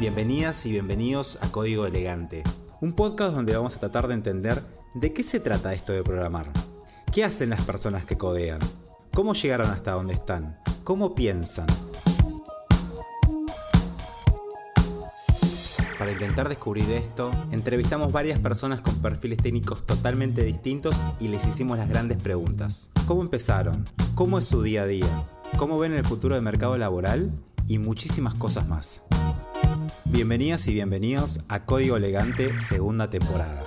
Bienvenidas y bienvenidos a Código Elegante, un podcast donde vamos a tratar de entender de qué se trata esto de programar. ¿Qué hacen las personas que codean? ¿Cómo llegaron hasta donde están? ¿Cómo piensan? Para intentar descubrir esto, entrevistamos varias personas con perfiles técnicos totalmente distintos y les hicimos las grandes preguntas. ¿Cómo empezaron? ¿Cómo es su día a día? ¿Cómo ven el futuro del mercado laboral? Y muchísimas cosas más. Bienvenidas y bienvenidos a Código Elegante segunda temporada.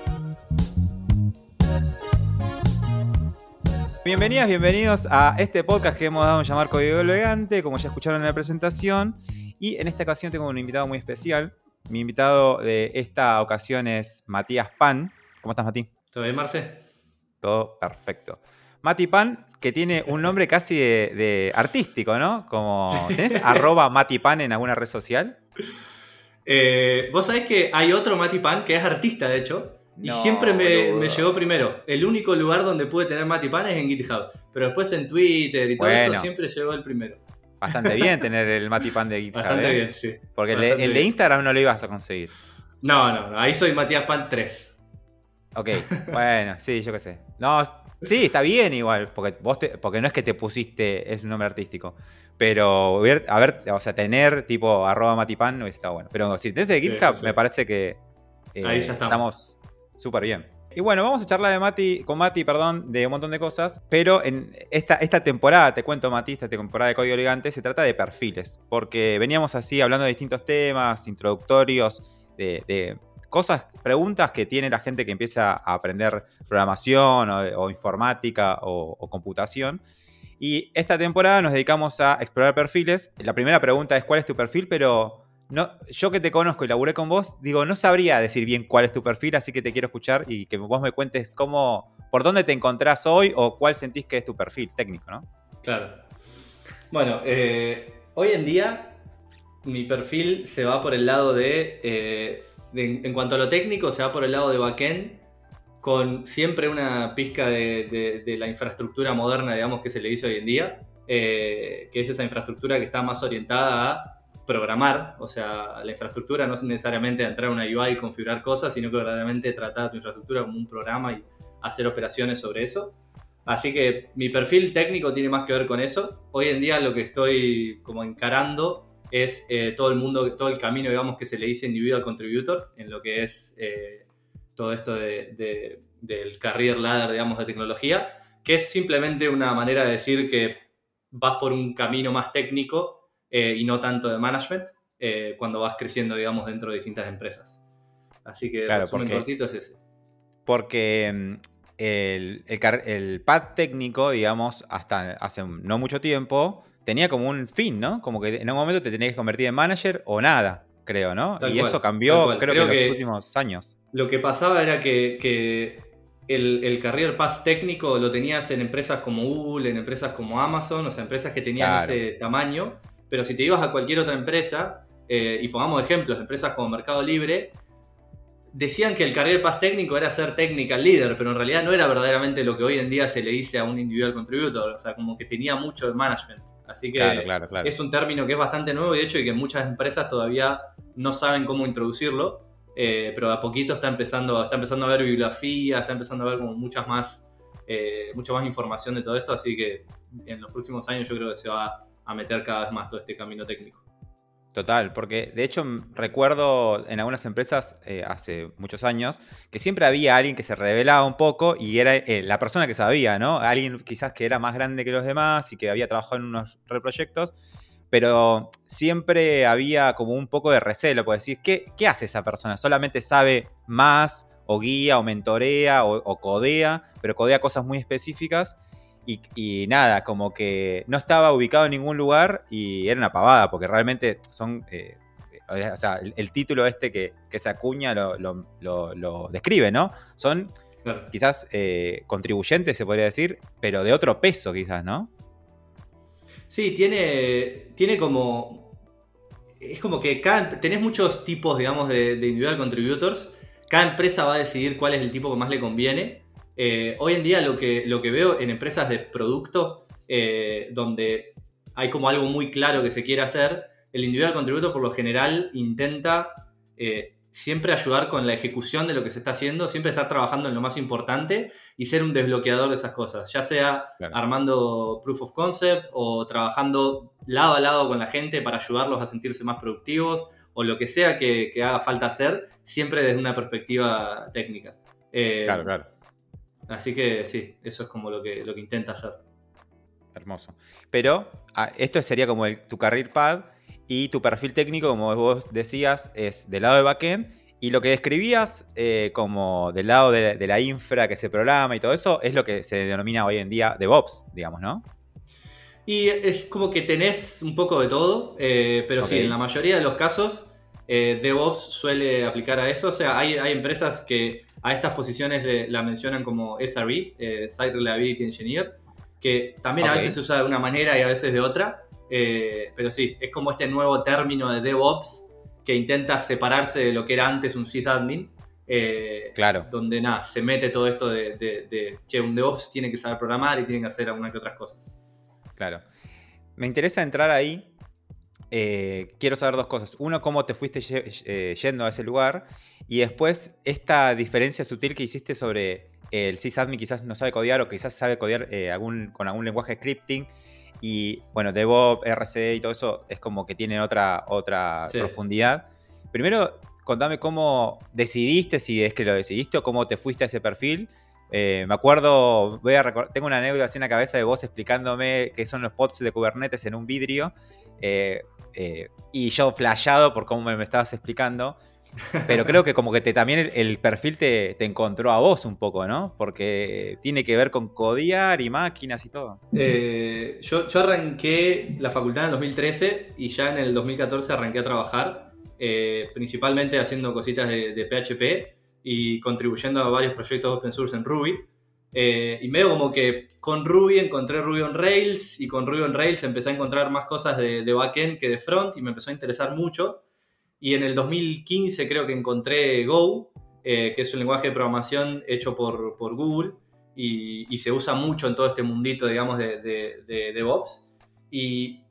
Bienvenidas, bienvenidos a este podcast que hemos dado a llamar Código Elegante, como ya escucharon en la presentación. Y en esta ocasión tengo un invitado muy especial. Mi invitado de esta ocasión es Matías Pan. ¿Cómo estás, Mati? ¿Todo bien, Marce? Todo perfecto. Mati Pan, que tiene un nombre casi de, artístico, ¿no? Como, ¿Tenés arroba Mati Pan en alguna red social? Eh, Vos sabés que hay otro Mati Pan que es artista, de hecho, y siempre me, llegó primero. El único lugar donde pude tener Mati Pan es en GitHub, pero después en Twitter y todo eso siempre llegó el primero. Bastante bien tener el Mati Pan de GitHub. Bastante ¿eh? bien, sí. Porque el, de, Instagram no lo ibas a conseguir. No, no, no, ahí soy Matías Pan 3. Ok, bueno, sí, yo qué sé. No, sí, está bien igual, porque, vos porque no es que te pusiste ese nombre artístico. Pero a ver, o sea, tener tipo arroba matipan no está bueno. Pero si tenés el GitHub, me parece que eh, Ahí ya estamos súper bien. Y bueno, vamos a charlar de Mati, con Mati, perdón, de un montón de cosas. Pero en esta, esta temporada, te cuento, Mati, esta temporada de Código Elegante, se trata de perfiles. Porque veníamos así hablando de distintos temas, introductorios, de, cosas, preguntas que tiene la gente que empieza a aprender programación o, informática o computación. Y esta temporada nos dedicamos a explorar perfiles. La primera pregunta es cuál es tu perfil, pero no, yo que te conozco y laburé con vos, digo, no sabría decir bien cuál es tu perfil, así que te quiero escuchar y que vos me cuentes cómo, por dónde te encontrás hoy o cuál sentís que es tu perfil técnico, ¿no? Claro. Bueno, eh, hoy en día mi perfil se va por el lado de, eh, en cuanto a lo técnico, se va por el lado de backend con siempre una pizca de, la infraestructura moderna, digamos, que se le dice hoy en día, eh, que es esa infraestructura que está más orientada a programar, o sea, la infraestructura no es necesariamente entrar a una UI y configurar cosas, sino que verdaderamente tratar tu infraestructura como un programa y hacer operaciones sobre eso. Así que mi perfil técnico tiene más que ver con eso. Hoy en día lo que estoy como encarando es eh, todo el mundo, todo el camino, digamos, que se le dice individual contributor, en lo que es eh, todo esto del career ladder, digamos, de tecnología, que es simplemente una manera de decir que vas por un camino más técnico eh, y no tanto de management eh, cuando vas creciendo, digamos, dentro de distintas empresas. Así que claro, el porque, cortito es ese. Porque mm, el, el, pad técnico, digamos, hasta hace no mucho tiempo, tenía como un fin, ¿no? Como que en un momento te tenías que convertir en manager o nada creo, ¿no? y eso cambió, creo, que en los últimos años. Lo que pasaba era que, el, el, career path técnico lo tenías en empresas como Google, en empresas como Amazon, o sea, empresas que tenían ese tamaño, pero si te ibas a cualquier otra empresa, eh, y pongamos ejemplos, empresas como Mercado Libre, decían que el career path técnico era ser technical leader, pero en realidad no era verdaderamente lo que hoy en día se le dice a un individual contributor, o sea, como que tenía mucho de management. Así que es un término que es bastante nuevo y de hecho y que muchas empresas todavía no saben cómo introducirlo, eh, pero a poquito está empezando, está empezando a ver bibliografía, está empezando a ver como muchas más, eh, mucha más información de todo esto, así que en los próximos años yo creo que se va a meter cada vez más todo este camino técnico. Total, porque de hecho recuerdo en algunas empresas eh, hace muchos años que siempre había alguien que se revelaba un poco y era la persona que sabía, ¿no? Alguien quizás que era más grande que los demás y que había trabajado en unos reproyectos pero siempre había como un poco de recelo, pues decir, ¿qué, ¿qué hace esa persona? ¿Solamente sabe más o guía o mentorea o, codea, pero codea cosas muy específicas? Y, nada, como que no estaba ubicado en ningún lugar y era una pavada, porque realmente son... Eh, o sea, el, título este que, se acuña lo, describe, ¿no? Son quizás eh, contribuyentes, se podría decir, pero de otro peso quizás, ¿no? Sí, tiene, tiene como... Es como que cada, tenés muchos tipos, digamos, de, individual contributors. Cada empresa va a decidir cuál es el tipo que más le conviene. Eh, hoy en día lo que, lo que veo en empresas de producto, eh, donde hay como algo muy claro que se quiere hacer, el individual contributor por lo general intenta eh, siempre ayudar con la ejecución de lo que se está haciendo, siempre estar trabajando en lo más importante y ser un desbloqueador de esas cosas, ya sea armando proof of concept o trabajando lado a lado con la gente para ayudarlos a sentirse más productivos o lo que sea que, haga falta hacer, siempre desde una perspectiva técnica. Eh, claro, claro. Así que sí, eso es como lo que, lo que intenta hacer. Hermoso. Pero ah, esto sería como el, tu career pad y tu perfil técnico, como vos decías, es del lado de backend. Y lo que describías eh, como del lado de, la infra que se programa y todo eso, es lo que se denomina hoy en día DevOps, digamos, ¿no? Y es como que tenés un poco de todo, eh, pero sí, en la mayoría de los casos, eh, DevOps suele aplicar a eso. O sea, hay, empresas que a estas posiciones la mencionan como SRE, Site Reliability Engineer, que también a veces se usa de una manera y a veces de otra. Eh, pero sí, es como este nuevo término de DevOps que intenta separarse de lo que era antes un sysadmin. Eh, claro. Donde nada, se mete todo esto de, che, un DevOps tiene que saber programar y tiene que hacer algunas que otras cosas. Claro. Me interesa entrar ahí. Eh, quiero saber dos cosas. Uno, cómo te fuiste yendo a ese lugar. Y después, esta diferencia sutil que hiciste sobre el sysadmin quizás no sabe codear o quizás sabe codear con algún lenguaje scripting y bueno, DevOps, RC y todo eso es como que tienen otra, otra profundidad. Primero, contame cómo decidiste, si es que lo decidiste o cómo te fuiste a ese perfil. Eh, me acuerdo, voy a tengo una anécdota así en la cabeza de vos explicándome qué son los pods de Kubernetes en un vidrio. Eh, eh, y yo flashado por cómo me, me estabas explicando. Pero creo que como que te, también el, perfil te, encontró a vos un poco, ¿no? Porque tiene que ver con codiar y máquinas y todo. Eh, yo, arranqué la facultad en el 2013 y ya en el 2014 arranqué a trabajar, eh, principalmente haciendo cositas de, PHP y contribuyendo a varios proyectos open source en Ruby. Eh, y medio como que con Ruby encontré Ruby on Rails y con Ruby on Rails empecé a encontrar más cosas de, de backend que de front y me empezó a interesar mucho. Y en el 2015 creo que encontré Go, eh, que es un lenguaje de programación hecho por, Google y, se usa mucho en todo este mundito, digamos, de, de, DevOps. Y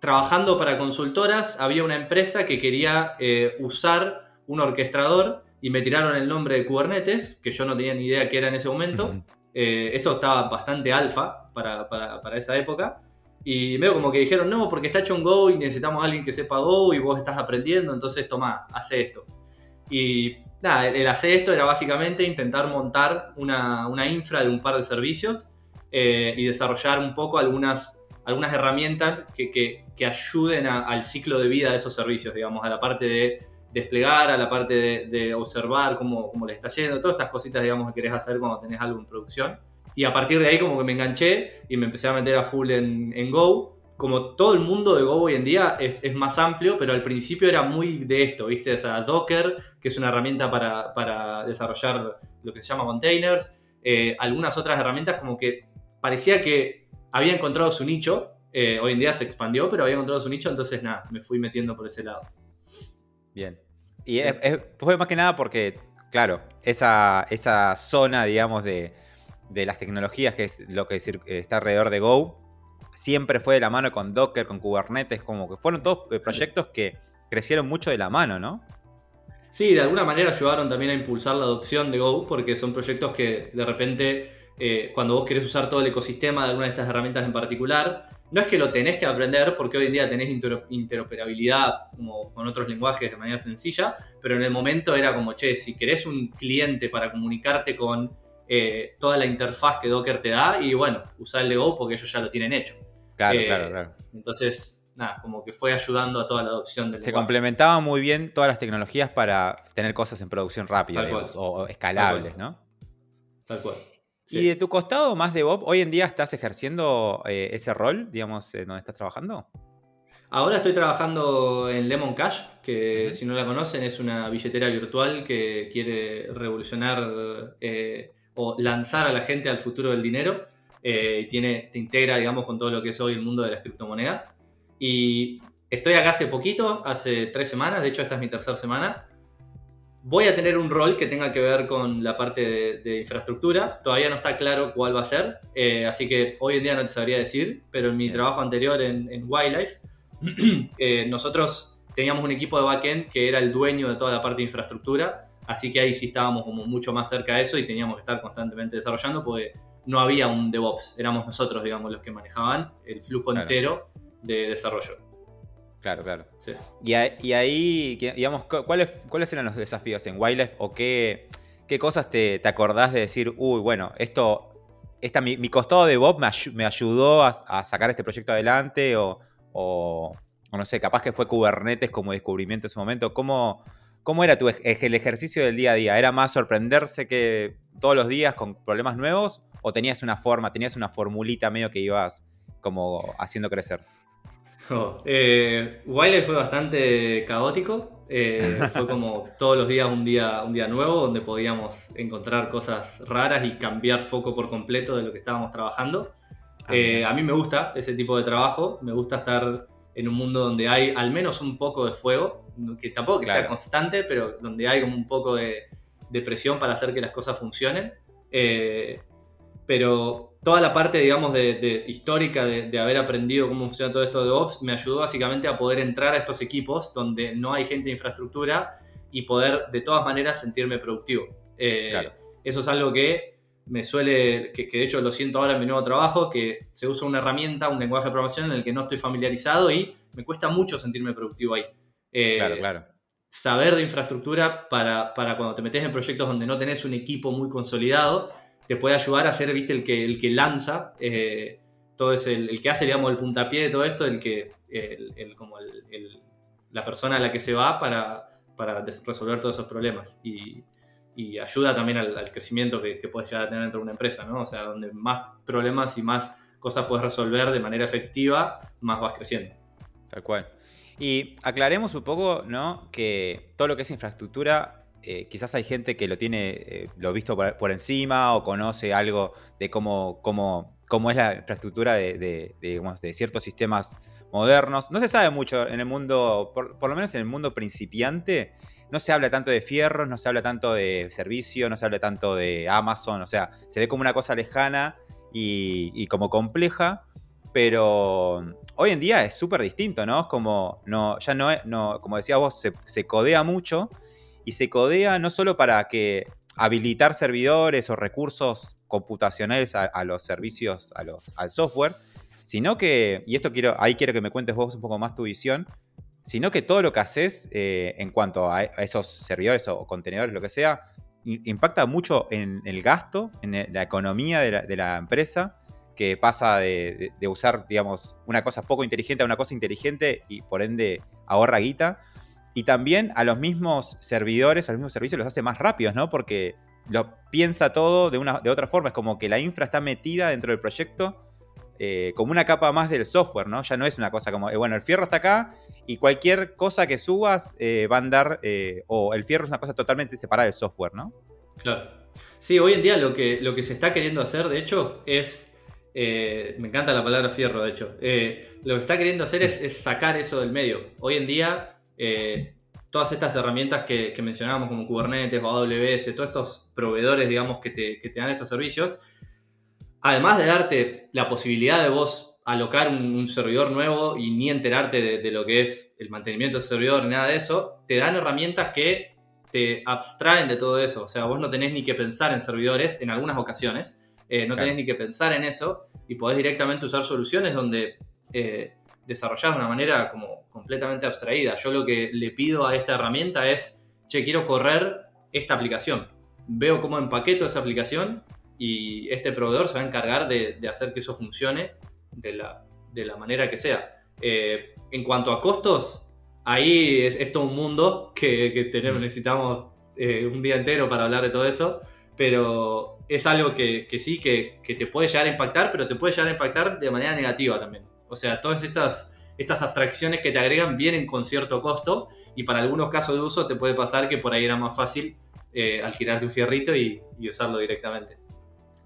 trabajando para consultoras, había una empresa que quería eh, usar un orquestador y me tiraron el nombre de Kubernetes, que yo no tenía ni idea qué era en ese momento. Eh, esto estaba bastante alfa para, para esa época. Y medio como que dijeron, no, porque está hecho en Go y necesitamos a alguien que sepa Go y vos estás aprendiendo, entonces toma, hace esto. Y nada, el, hacer esto era básicamente intentar montar una, infra de un par de servicios eh, y desarrollar un poco algunas, algunas herramientas que, ayuden al ciclo de vida de esos servicios, digamos, a la parte de desplegar, a la parte de, observar cómo, cómo les está yendo, todas estas cositas, digamos, que querés hacer cuando tenés algo en producción. Y a partir de ahí como que me enganché y me empecé a meter a full en, Go. Como todo el mundo de Go hoy en día es, más amplio, pero al principio era muy de esto, ¿viste? O sea, Docker, que es una herramienta para, desarrollar lo que se llama containers. Eh, algunas otras herramientas como que parecía que había encontrado su nicho. Eh, hoy en día se expandió, pero había encontrado su nicho, entonces nada, me fui metiendo por ese lado. Bien. Y fue más que nada porque, claro, esa, esa zona, digamos, de, de las tecnologías, que es lo que está alrededor de Go, siempre fue de la mano con Docker, con Kubernetes, como que fueron todos eh, proyectos que crecieron mucho de la mano, ¿no? Sí, de alguna manera ayudaron también a impulsar la adopción de Go, porque son proyectos que de repente, eh, cuando vos querés usar todo el ecosistema de alguna de estas herramientas en particular, no es que lo tenés que aprender, porque hoy en día tenés interoperabilidad como con otros lenguajes de manera sencilla, pero en el momento era como, che, si querés un cliente para comunicarte con eh, toda la interfaz que Docker te da y bueno, usar el de Go porque ellos ya lo tienen hecho. Claro, eh, claro, claro. Entonces, nada, como que fue ayudando a toda la adopción del Se complementaban muy bien todas las tecnologías para tener cosas en producción rápida o, escalables, ¿no? Tal cual. ¿Y de tu costado más de Bob, hoy en día estás ejerciendo eh, ese rol, digamos, donde estás trabajando? Ahora estoy trabajando en Lemon Cash, que si no la conocen es una billetera virtual que quiere revolucionar o lanzar a la gente al futuro del dinero. Eh, tiene, te integra, digamos, con todo lo que es hoy el mundo de las criptomonedas. Y estoy acá hace poquito, hace tres semanas, de hecho esta es mi tercera semana. Voy a tener un rol que tenga que ver con la parte de, infraestructura. Todavía no está claro cuál va a ser, eh, así que hoy en día no te sabría decir, pero en mi trabajo anterior en, Wildlife eh, nosotros teníamos un equipo de backend que era el dueño de toda la parte de infraestructura, así que ahí sí estábamos como mucho más cerca de eso y teníamos que estar constantemente desarrollando porque no había un DevOps, éramos nosotros, digamos, los que manejaban el flujo entero de desarrollo. Claro, claro. Y, ahí, digamos, ¿cuáles, ¿cuáles eran los desafíos en Wildlife o qué, qué cosas te, te, acordás de decir, uy, bueno, esto, esta, mi, costado de Bob me, ayudó a, sacar este proyecto adelante o, o, no sé, capaz que fue Kubernetes como descubrimiento en ese momento? ¿Cómo, cómo era tu, el ejercicio del día a día? ¿Era más sorprenderse que todos los días con problemas nuevos o tenías una forma, tenías una formulita medio que ibas como haciendo crecer? Eh, Wiley fue bastante caótico. Eh, fue como todos los días un, día un día nuevo donde podíamos encontrar cosas raras y cambiar foco por completo de lo que estábamos trabajando. Ah, eh, a mí me gusta ese tipo de trabajo. Me gusta estar en un mundo donde hay al menos un poco de fuego, que tampoco que sea constante, pero donde hay como un poco de, presión para hacer que las cosas funcionen. pero toda la parte, digamos, de, histórica de, haber aprendido cómo funciona todo esto de Ops me ayudó básicamente a poder entrar a estos equipos donde no hay gente de infraestructura y poder de todas maneras sentirme productivo. Eh, eso es algo que me suele, que, de hecho lo siento ahora en mi nuevo trabajo, que se usa una herramienta, un lenguaje de programación en el que no estoy familiarizado y me cuesta mucho sentirme productivo ahí. Eh, claro, claro. Saber de infraestructura para, para cuando te metes en proyectos donde no tenés un equipo muy consolidado, te puede ayudar a ser, viste, el que, el que lanza, eh, todo es el, que hace, digamos, el puntapié de todo esto, el que, el, como la persona a la que se va para, para resolver todos esos problemas. Y, ayuda también al, crecimiento que, puedes llegar a tener dentro de una empresa, ¿no? O sea, donde más problemas y más cosas puedes resolver de manera efectiva, más vas creciendo. Tal cual. Y aclaremos un poco, ¿no? Que todo lo que es infraestructura eh, quizás hay gente que lo tiene, eh, lo visto por, encima o conoce algo de cómo, cómo, cómo es la infraestructura de, de, ciertos sistemas modernos. No se sabe mucho en el mundo, por, lo menos en el mundo principiante, no se habla tanto de fierros, no se habla tanto de servicio, no se habla tanto de Amazon, o sea, se ve como una cosa lejana y, como compleja, pero hoy en día es súper distinto, ¿no? Es como, no, ya no, no como decías vos, se, codea mucho y se codea no solo para que habilitar servidores o recursos computacionales a, los servicios, a los, al software, sino que, y esto quiero, ahí quiero que me cuentes vos un poco más tu visión, sino que todo lo que haces eh, en cuanto a, esos servidores o contenedores, lo que sea, impacta mucho en el gasto, en la economía de la, empresa, que pasa de, de, usar, digamos, una cosa poco inteligente a una cosa inteligente y por ende ahorra guita. Y también a los mismos servidores, a los mismos servicios los hace más rápidos, ¿no? Porque lo piensa todo de, una, de otra forma. Es como que la infra está metida dentro del proyecto eh, como una capa más del software, ¿no? Ya no es una cosa como, eh, bueno, el fierro está acá y cualquier cosa que subas eh, va a andar, o el fierro es una cosa totalmente separada del software, ¿no? Claro. Sí, hoy en día lo que, lo que se está queriendo hacer, de hecho, es me encanta la palabra fierro, de hecho. lo que está queriendo hacer es, sacar eso del medio. Hoy en día eh, todas estas herramientas que, mencionábamos como Kubernetes o AWS, todos estos proveedores, digamos, que te, dan estos servicios, además de darte la posibilidad de vos alocar un, servidor nuevo y ni enterarte de, lo que es el mantenimiento de ese servidor ni nada de eso, te dan herramientas que te abstraen de todo eso. O sea, vos no tenés ni que pensar en servidores en algunas ocasiones, eh, no tenés ni que pensar en eso y podés directamente usar soluciones donde eh, desarrollás de una manera como completamente abstraída. Yo lo que le pido a esta herramienta es, che, quiero correr esta aplicación. Veo cómo empaqueto esa aplicación y este proveedor se va a encargar de, hacer que eso funcione de la, de la manera que sea. Eh, en cuanto a costos, ahí es, todo un mundo que, tenemos, necesitamos eh, un día entero para hablar de todo eso, pero es algo que, sí, que, que, te puede llegar a impactar, pero te puede llegar a impactar de manera negativa también. O sea, todas estas estas abstracciones que te agregan vienen con cierto costo y para algunos casos de uso te puede pasar que por ahí era más fácil eh, alquilarte un fierrito y, usarlo directamente.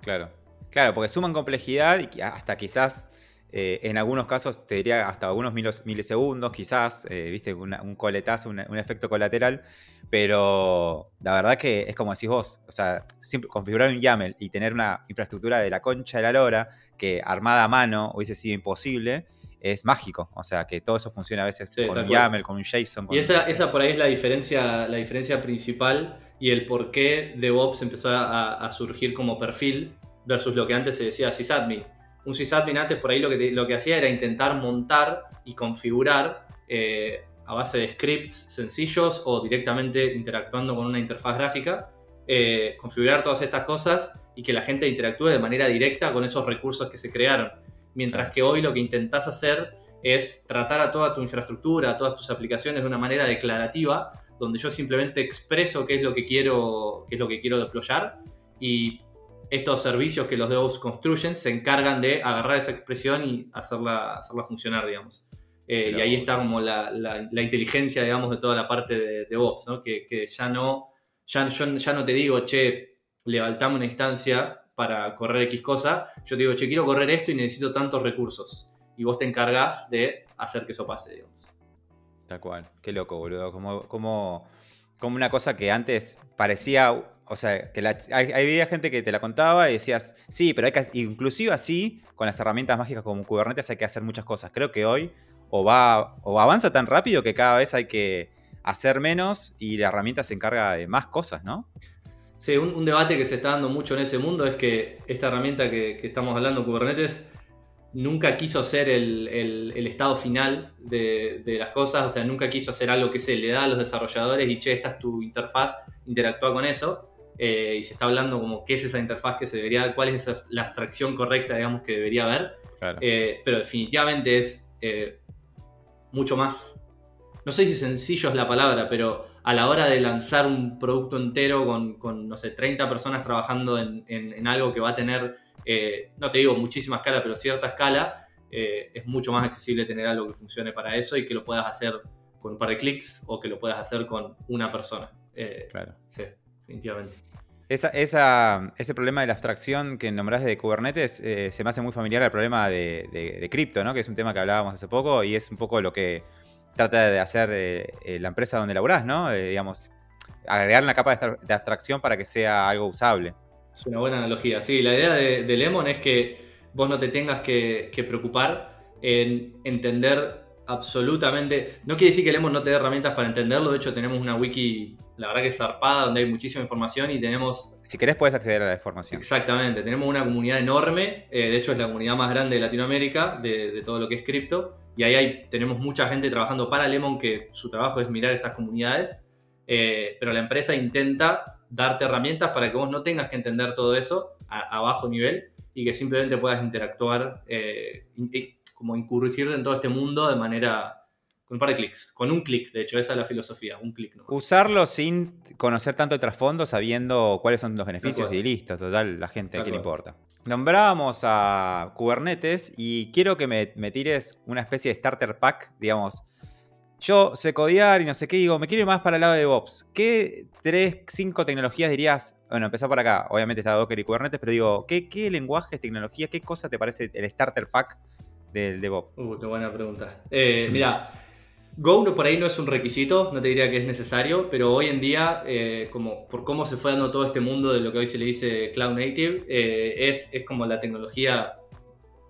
Claro, claro, porque suman complejidad y hasta quizás eh, en algunos casos te diría hasta algunos milisegundos, quizás, eh, viste, un coletazo, un, efecto colateral, pero la verdad que es como decís vos, o sea, configurar un YAML y tener una infraestructura de la concha de la lora que armada a mano hubiese sido imposible, es mágico. O sea, que todo eso funciona a veces Sí, con un. YAML, con un JSON. con Y esa, esa por ahí es la diferencia, la diferencia principal y el por qué DevOps empezó a, a surgir como perfil versus lo que antes se decía sysadmin. Un sysadmin antes por ahí lo que, lo que hacía era intentar montar y configurar eh, a base de scripts sencillos o directamente interactuando con una interfaz gráfica, eh, configurar todas estas cosas y que la gente interactúe de manera directa con esos recursos que se crearon. Mientras que hoy lo que intentás hacer es tratar a toda tu infraestructura, a todas tus aplicaciones de una manera declarativa, donde yo simplemente expreso qué es lo que quiero, qué es lo que quiero deployar y estos servicios que los DevOps construyen se encargan de agarrar esa expresión y hacerla, hacerla funcionar, digamos. Eh, Claro. y ahí está como la, la- la inteligencia, digamos, de toda la parte de DevOps, ¿no? Que, que ya no, ya, yo ya no te digo, che, levantame una instancia para correr X cosa, yo te digo, che, quiero correr esto y necesito tantos recursos. Y vos te encargás de hacer que eso pase, digamos. Tal cual. Qué loco, boludo. Como, como, como una cosa que antes parecía. O sea, que la- hay, había gente que te la contaba y decías, sí, pero hay que. Inclusive así, con las herramientas mágicas como Kubernetes, hay que hacer muchas cosas. Creo que hoy o va. o avanza tan rápido que cada vez hay que hacer menos y la herramienta se encarga de más cosas, ¿no? Sí, un, debate que se está dando mucho en ese mundo es que esta herramienta que, estamos hablando, Kubernetes, nunca quiso ser el, estado final de las cosas, o sea, nunca quiso hacer algo que se le da a los desarrolladores y che, esta es tu interfaz, interactúa con eso. Eh, y se está hablando como qué es esa interfaz que se debería cuál es esa- la abstracción correcta, digamos, que debería haber. Claro. Eh, pero definitivamente es eh, mucho más, no sé si sencillo es la palabra, pero a la hora de lanzar un producto entero con, con, no sé, 30 personas trabajando en, en- en algo que va a tener, no te digo muchísima escala, pero cierta escala, es mucho más accesible tener algo que funcione para eso y que lo puedas hacer con un par de clics o que lo puedas hacer con una persona. Claro. Sí, definitivamente. Ese problema de la abstracción que nombrás de Kubernetes eh, se me hace muy familiar al problema de, cripto, ¿no? Que es un tema que hablábamos hace poco y es un poco lo que trata de hacer eh, eh, la empresa donde laburás, ¿no? Digamos, agregar una capa de, abstra- de abstracción para que sea algo usable. Es una buena analogía. Sí, la idea de, de Lemon es que vos no te tengas que, que preocupar en entender absolutamente. No quiere decir que Lemon no te dé herramientas para entenderlo. De hecho, tenemos una wiki, la verdad que es zarpada, donde hay muchísima información y tenemos. Si querés puedes acceder a la información. Exactamente, tenemos una comunidad enorme. eh, de hecho, es la comunidad más grande de Latinoamérica de, de todo lo que es cripto. Y ahí hay, tenemos mucha gente trabajando para Lemon que su trabajo es mirar estas comunidades. Eh, pero la empresa intenta darte herramientas para que vos no tengas que entender todo eso a, a bajo nivel y que simplemente puedas interactuar, eh, in- y como incurrirte en todo este mundo de manera con un par de clics, con un clic, de hecho, esa es la filosofía, un clic. nomás. Usarlo sin conocer tanto el trasfondo, sabiendo cuáles son los beneficios y listo, total, la gente, ¿a Tal quién le importa? Nombrábamos a Kubernetes y quiero que me, me tires una especie de starter pack, digamos. Yo sé codear y no sé qué, digo, me quiero ir más para el lado de DevOps. ¿Qué tres, cinco tecnologías dirías? Bueno, empezar por acá, obviamente está Docker y Kubernetes, pero digo, ¿qué, qué lenguajes, tecnología, qué cosa te parece el starter pack del DevOps? Uh, qué buena pregunta. Eh, mira, Go no, por ahí no es un requisito, no te diría que es necesario, pero hoy en día, eh, como por cómo se fue dando todo este mundo de lo que hoy se le dice Cloud Native, eh, es, es como la tecnología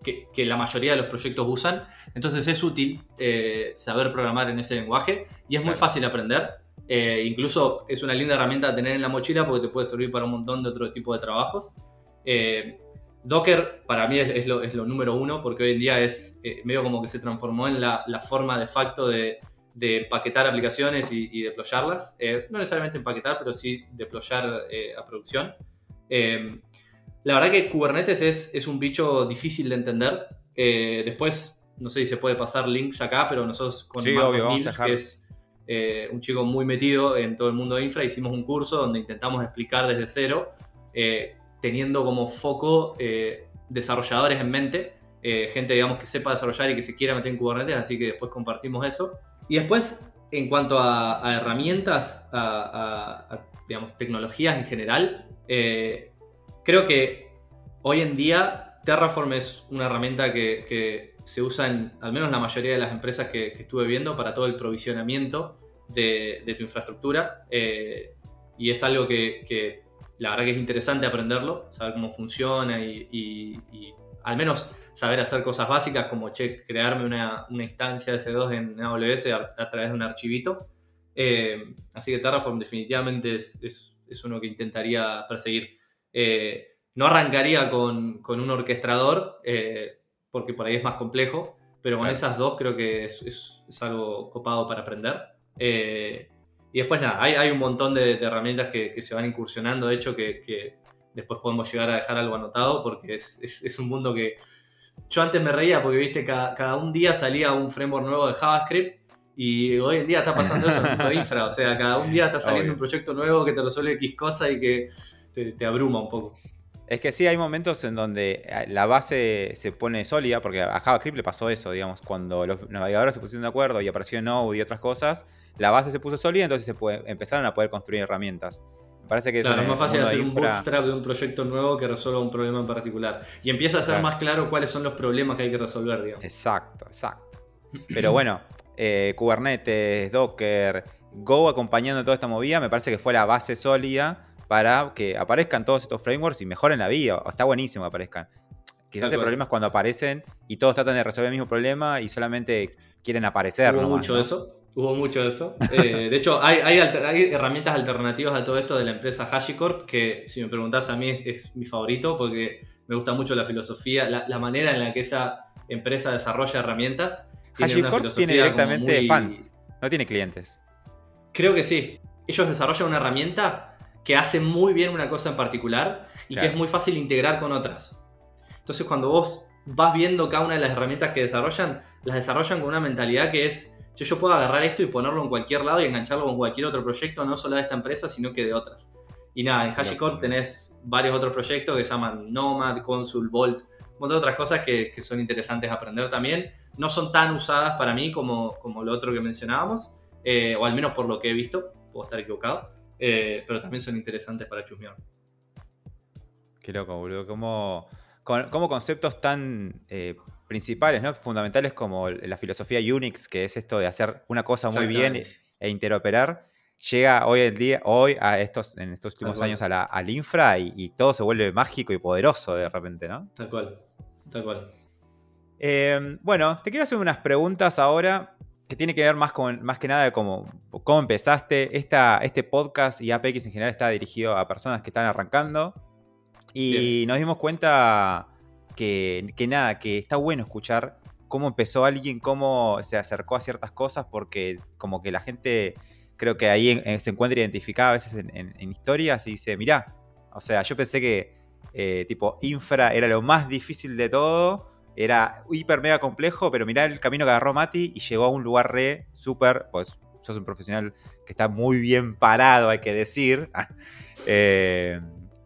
que, que la mayoría de los proyectos usan. Entonces es útil eh, saber programar en ese lenguaje y es muy Claro. fácil aprender. Incluso es una linda herramienta a tener en la mochila porque te puede servir para un montón de otro tipo de trabajos. Eh, Docker para mí es, es lo, es lo número uno porque hoy en día es eh, medio como que se transformó en la, la forma de facto de, de empaquetar aplicaciones y, y deployarlas. Eh, no necesariamente empaquetar, pero sí deployar eh, a producción. Eh, la verdad que Kubernetes es, es un bicho difícil de entender. Después, no sé si se puede pasar links acá, pero nosotros con Sí, Marcos obvio, que es un chico muy metido en todo el mundo de infra, hicimos un curso donde intentamos explicar desde cero, teniendo como foco eh, desarrolladores en mente, eh, gente digamos que sepa desarrollar y que se quiera meter en Kubernetes, así que después compartimos eso. Y después, en cuanto a, a herramientas, a, a- a, digamos, tecnologías en general, eh, creo que hoy en día Terraform es una herramienta que, que se usa en al menos la mayoría de las empresas que, que estuve viendo para todo el provisionamiento de, de tu infraestructura. eh, y es algo que, que la verdad que es interesante aprenderlo, saber cómo funciona y, y- y al menos saber hacer cosas básicas como che, crearme una, instancia de S2 en AWS a, través de un archivito. Eh, así que Terraform definitivamente es, uno que intentaría perseguir. Eh, no arrancaría con, un orquestador, eh, porque por ahí es más complejo, pero con esas dos creo que es, algo copado para aprender. Y después nada, hay, un montón de, herramientas que, se van incursionando, de hecho, que, después podemos llegar a dejar algo anotado, porque es un mundo que yo antes me reía porque, viste, cada, un día salía un framework nuevo de JavaScript y hoy en día está pasando eso en infra. O sea, cada un día está saliendo un proyecto nuevo que te resuelve X cosa y que te, abruma un poco. Es que sí, hay momentos en donde eh, la base se pone sólida, porque a JavaScript le pasó eso, digamos, cuando los navegadores se pusieron de acuerdo y apareció Node y otras cosas, la base se puso sólida, entonces se empezaron a poder construir herramientas parece que claro, es más fácil hacer un bootstrap de un proyecto nuevo que resuelva un problema en particular. Y empieza a ser más claro cuáles son los problemas que hay que resolver, digamos. Exacto, exacto. Pero bueno, eh, Kubernetes, Docker, Go acompañando toda esta movida, me parece que fue la base sólida para que aparezcan todos estos frameworks y mejoren la vida. Está buenísimo que aparezcan. Quizás el problema es cuando aparecen y todos tratan de resolver el mismo problema y solamente quieren aparecer. Hubo mucho de eso. Hubo mucho de eso. Eh, de hecho, hay, herramientas alternativas a todo esto de la empresa HashiCorp, que si me preguntás a mí es, mi favorito porque me gusta mucho la filosofía, la, manera en la que esa empresa desarrolla herramientas. HashiCorp tiene, directamente fans, no tiene clientes. Creo que sí. Ellos desarrollan una herramienta que hace muy bien una cosa en particular y que es muy fácil integrar con otras. Entonces, cuando vos vas viendo cada una de las herramientas que desarrollan, las desarrollan con una mentalidad que es yo puedo agarrar esto y ponerlo en cualquier lado y engancharlo con cualquier otro proyecto, no solo de esta empresa, sino que de otras. Y nada, en HashiCorp tenés varios otros proyectos que se llaman Nomad, Consul, Vault, un montón de otras cosas que, son interesantes aprender también. No son tan usadas para mí como, como lo otro que mencionábamos, eh, o al menos por lo que he visto, puedo estar equivocado, eh, pero también son interesantes para chusmear. Qué loco, boludo. Como, como conceptos tan eh, principales, ¿no? fundamentales como la filosofía Unix, que es esto de hacer una cosa muy bien e interoperar, llega hoy en día, hoy a estos, en estos últimos años a la, al infra y, todo se vuelve mágico y poderoso de repente, ¿no? Tal cual, tal cual. Em, bueno, te quiero hacer unas preguntas ahora que tiene que ver más, con, más que nada de cómo, empezaste. Esta, este podcast y APX en general está dirigido a personas que están arrancando. Y nos dimos cuenta que, nada, que está bueno escuchar cómo empezó alguien, cómo se acercó a ciertas cosas, porque como que la gente creo que ahí se encuentra identificada a veces en, historias y dice, mirá, o sea, yo pensé que eh, tipo infra era lo más difícil de todo, era hiper mega complejo, pero mirá el camino que agarró Mati y llegó a un lugar re súper, pues sos un profesional que está muy bien parado, hay que decir. eh,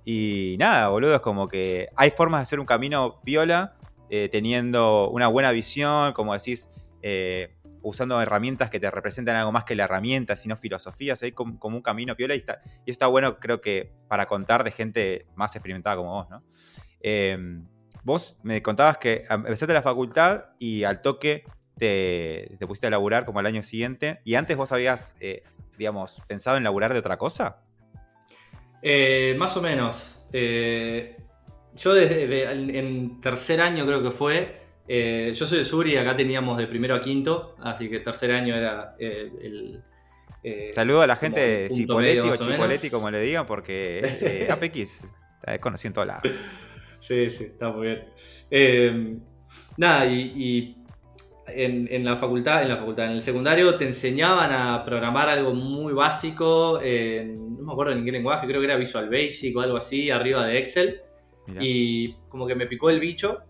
y nada, boludo, es como que hay formas de hacer un camino viola, eh, teniendo una buena visión, como decís, eh, usando herramientas que te representan algo más que la herramienta, sino filosofías, hay como, un camino viola y, está, y está bueno, creo que, para contar de gente más experimentada como vos, ¿no? Em, vos me contabas que empezaste la facultad y al toque te, te, pusiste a laburar como al año siguiente, y antes vos habías, eh, digamos, pensado en laburar de otra cosa. Eh, más o menos. Eh, yo desde en tercer año creo que fue. Eh, yo soy de Sur y acá teníamos de primero a quinto, así que tercer año era el. Saludo a la gente de Cipoletti o Chipoletti, como le digan, porque APX está en todos lados. Sí, sí, está muy bien. nada, y en, la facultad, en la facultad, en el secundario te enseñaban a programar algo muy básico, no me acuerdo en qué lenguaje, creo que era Visual Basic o algo así, arriba de Excel. Y como que me picó el bicho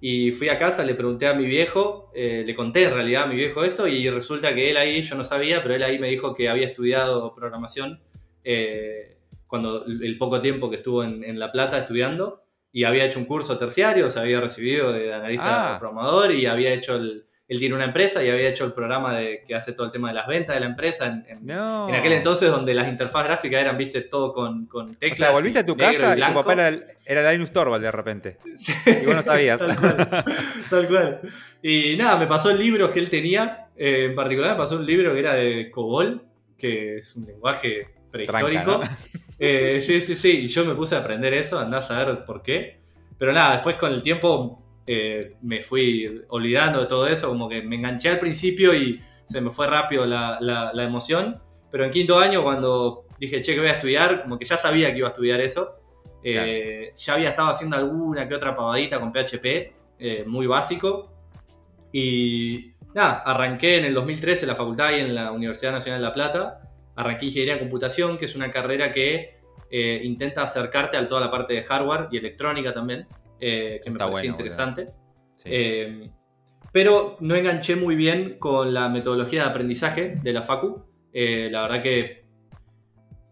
y fui a casa, le pregunté a mi viejo, eh, le conté en realidad a mi viejo esto y resulta que él ahí, yo no sabía, pero él ahí me dijo que había estudiado programación eh, cuando el poco tiempo que estuvo en, La Plata estudiando y había hecho un curso terciario, se había recibido de analista ah. programador y había hecho el, él tiene una empresa y había hecho el programa de, que hace todo el tema de las ventas de la emprsa en, aquel entonces donde las interfaz gráficas eran, viste, todo con, con teclas. O sea, volviste a tu casa y, tu papá era, era Linus Torvald de repente. Y vos no sabías. tal, cual, Y nada, me pasó el libro que él tenía. Eh, en particular me pasó un libro que era de COBOL, que es un lenguaje prehistórico. Eh, sí, sí, sí. Y yo me puse a aprender eso, andás a saber por qué. Pero nada, después con el tiempo eh, me fui olvidando de todo eso, como que me enganché al principio y se me fue rápido la, la, emoción. Pero en quinto año, cuando dije, che, que voy a estudiar, como que ya sabía que iba a estudiar eso. Eh, ya había estado haciendo alguna que otra pavadita con PHP, eh, muy básico. Y nada, arranqué en el 2013 en la facultad y en la Universidad Nacional de La Plata. Arranqué Ingeniería en Computación, que es una carrera que intenta acercarte a toda la parte de hardware y electrónica también. Eh, que me parecía interesante. Eh, pero no enganché muy bien con la metodología de aprendizaje de la Facu. Eh, la verdad que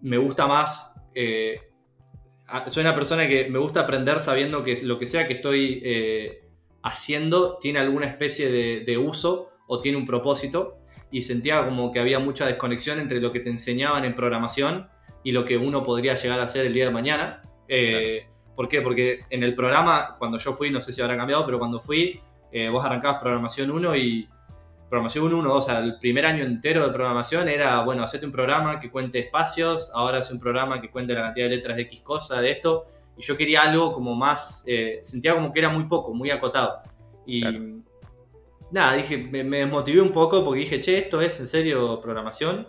me gusta más. soy una persona que me gusta aprender sabiendo que lo que sea que estoy haciendo tiene alguna especie de, uso o tiene un propósito. Y sentía como que había mucha desconexión entre lo que te enseñaban en programación y lo que uno podría llegar a hacer el día de mañana. ¿Por qué? Porque en el programa, cuando yo fui, no sé si habrá cambiado, pero cuando fui, eh, vos arrancabas programación 1 y programación 1, 1, o sea, el primer año entero de programación era, bueno, hacete un programa que cuente espacios, ahora hace un programa que cuente la cantidad de letras de X cosa, de esto, y yo quería algo como más, eh, sentía como que era muy poco, muy acotado. Y nada, dije, me, me desmotivé un poco porque dije, che, esto es en serio programación,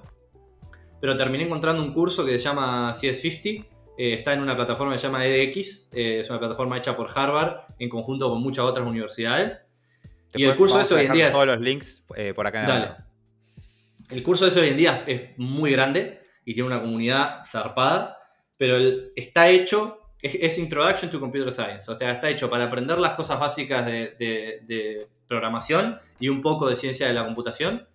pero terminé encontrando un curso que se llama CS50, eh, está en una plataforma que se llama EDX, eh, es una plataforma hecha por Harvard en conjunto con muchas otras universidades. y el curso de eso hoy en día es... Todos los links eh, por acá en Dale. El curso de eso hoy en día es muy grande y tiene una comunidad zarpada, pero está hecho, es, Introduction to Computer Science, o sea, está hecho para aprender las cosas básicas de, programación y un poco de ciencia de la computación,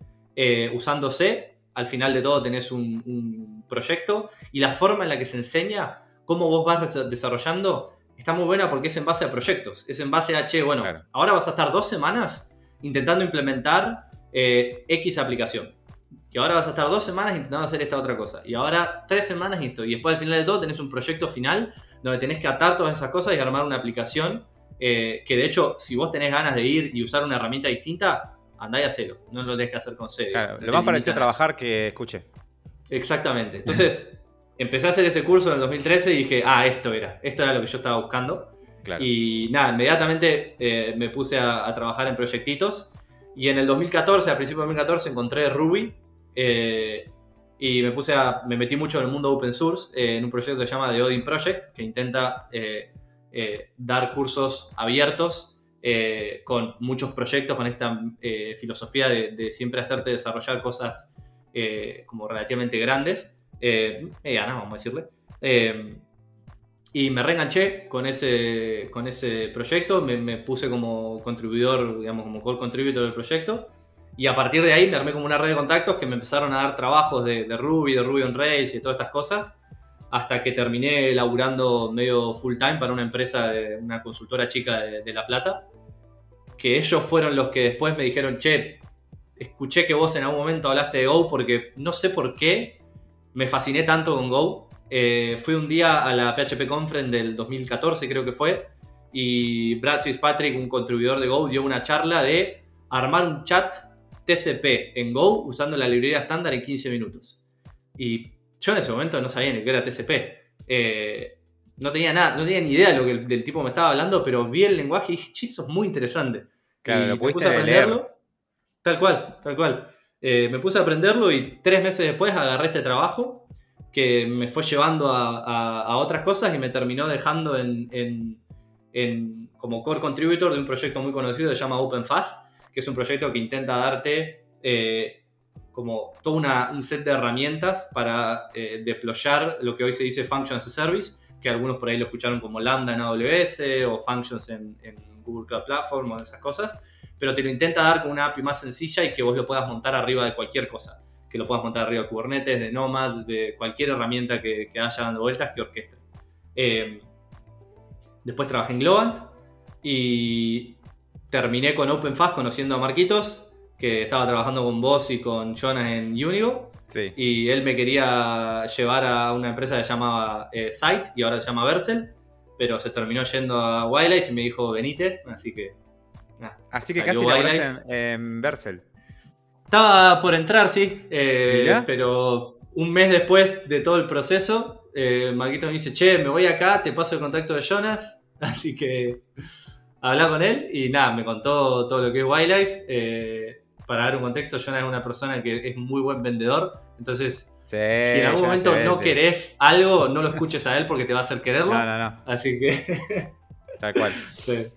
usando C al final de todo tenés un, proyecto y la forma en la que se enseña, cómo vos vas desarrollando, está muy buena porque es en base a proyectos, es en base a, che, bueno, ahora vas a estar dos semanas intentando implementar eh, X aplicación. Y ahora vas a estar dos semanas intentando hacer esta otra cosa. Y ahora tres semanas y esto. Y después al final de todo tenés un proyecto final donde tenés que atar todas esas cosas y armar una aplicación. Eh, que de hecho, si vos tenés ganas de ir y usar una herramienta distinta, andá y hacelo. No lo dejes que hacer con C. Claro, lo más parecido a trabajar que escuché. Exactamente. Entonces, empecé a hacer ese curso en el 2013 y dije, ah, esto era. Esto era lo que yo estaba buscando. Y nada, inmediatamente eh, me puse a, trabajar en proyectitos. Y en el 2014, a principios de 2014, encontré Ruby. Eh, y me puse a. me metí mucho en el mundo open source, eh, en un proyecto que se llama The Odin Project, que intenta dar cursos abiertos eh, con muchos proyectos, con esta eh, filosofía de, siempre hacerte desarrollar cosas eh, como relativamente grandes, medianas, vamos a decirle. y me reenganché con ese, con ese proyecto, me, puse como contribuidor, digamos, como core contributor del proyecto. Y a partir de ahí me armé como una red de contactos que me empezaron a dar trabajos de, Ruby, de Ruby on Rails y todas estas cosas hasta que terminé laburando medio full time para una empresa, de, una consultora chica de, La Plata, que ellos fueron los que después me dijeron, che, escuché que vos en algún momento hablaste de Go porque no sé por qué me fasciné tanto con Go. Eh, fui un día a la PHP Conference del 2014, creo que fue, y Brad Fitzpatrick, un contribuidor de Go, dio una charla de armar un chat TCP en Go usando la librería estándar en 15 minutos. Y yo en ese momento no sabía ni qué era TCP. Eh, no tenía nada, no tenía ni idea de lo que el, del tipo me estaba hablando, pero vi el lenguaje y dije, eso es muy interesante. Claro, lo puse a aprenderlo. Tal cual, tal cual. Eh, me puse a aprenderlo y tres meses después agarré este trabajo que me fue llevando a, otras cosas y me terminó dejando en, como core contributor de un proyecto muy conocido que se llama OpenFast, que es un proyecto que intenta darte eh, como todo un set de herramientas para eh, deployar lo que hoy se dice Function as a Service, que algunos por ahí lo escucharon como Lambda en AWS o Functions en, Google Cloud Platform o esas cosas, pero te lo intenta dar con una API más sencilla y que vos lo puedas montar arriba de cualquier cosa, que lo puedas montar arriba de Kubernetes, de Nomad, de cualquier herramienta que, haya dando vueltas que orquestre. Eh, después trabajé en Globant y terminé con OpenFast conociendo a Marquitos que estaba trabajando con vos y con Jonas en Unigo. Y él me quería llevar a una empresa que se llamaba eh, Site y ahora se llama Versel, pero se terminó yendo a Wildlife y me dijo venite, así que. así que casi en, en Versel. Estaba por entrar, sí, eh, pero un mes después de todo el proceso, eh, Marquito me dice, che, me voy acá, te paso el contacto de Jonas, así que hablar con él y nada, me contó todo lo que es Wildlife. Eh, para dar un contexto, Jonah es una persona que es muy buen vendedor, entonces si en algún momento no querés algo, no lo escuches a él porque te va a hacer quererlo. No, no, no. Así que. Tal cual. Sí.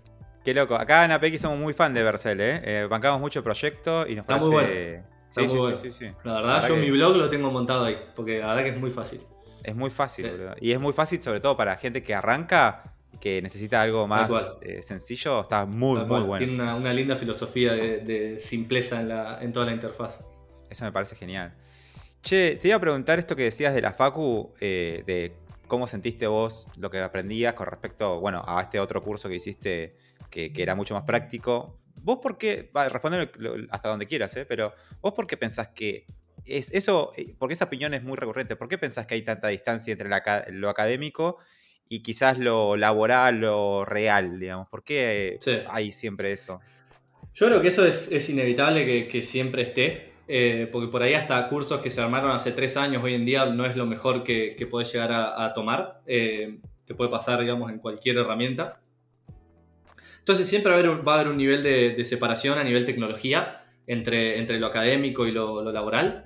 Qué loco. Acá en APX somos muy fan de Vercel, ¿eh? ¿eh? bancamos mucho el proyecto y nos Está parece. Muy bueno. Sí, sí, sí, sí, La verdad, yo mi blog lo tengo montado ahí, porque la verdad que es muy fácil. Es muy fácil, boludo. Y es muy fácil, sobre todo para gente que arranca que necesita algo más eh, sencillo. Está muy, muy bueno. Tiene una, linda filosofía de, simpleza en, la, en toda la interfaz. Eso me parece genial. Che, te iba a preguntar esto que decías de la Facu, eh, de cómo sentiste vos lo que aprendías con respecto, bueno, a este otro curso que hiciste que, era mucho más práctico. ¿Vos por qué, responder hasta donde quieras, ¿eh? pero vos por qué pensás que es eso, eh, porque esa opinión es muy recurrente, ¿por qué pensás que hay tanta distancia entre lo académico y quizás lo laboral, lo real, digamos? ¿Por qué hay siempre eso? Yo creo que eso es, inevitable que, que, siempre esté. Eh, porque por ahí hasta cursos que se armaron hace tres años hoy en día no es lo mejor que, que puedes llegar a, tomar. Eh, te puede pasar, digamos, en cualquier herramienta. Entonces siempre va a haber un, va a haber un nivel de, separación a nivel tecnología entre, entre lo académico y lo, laboral.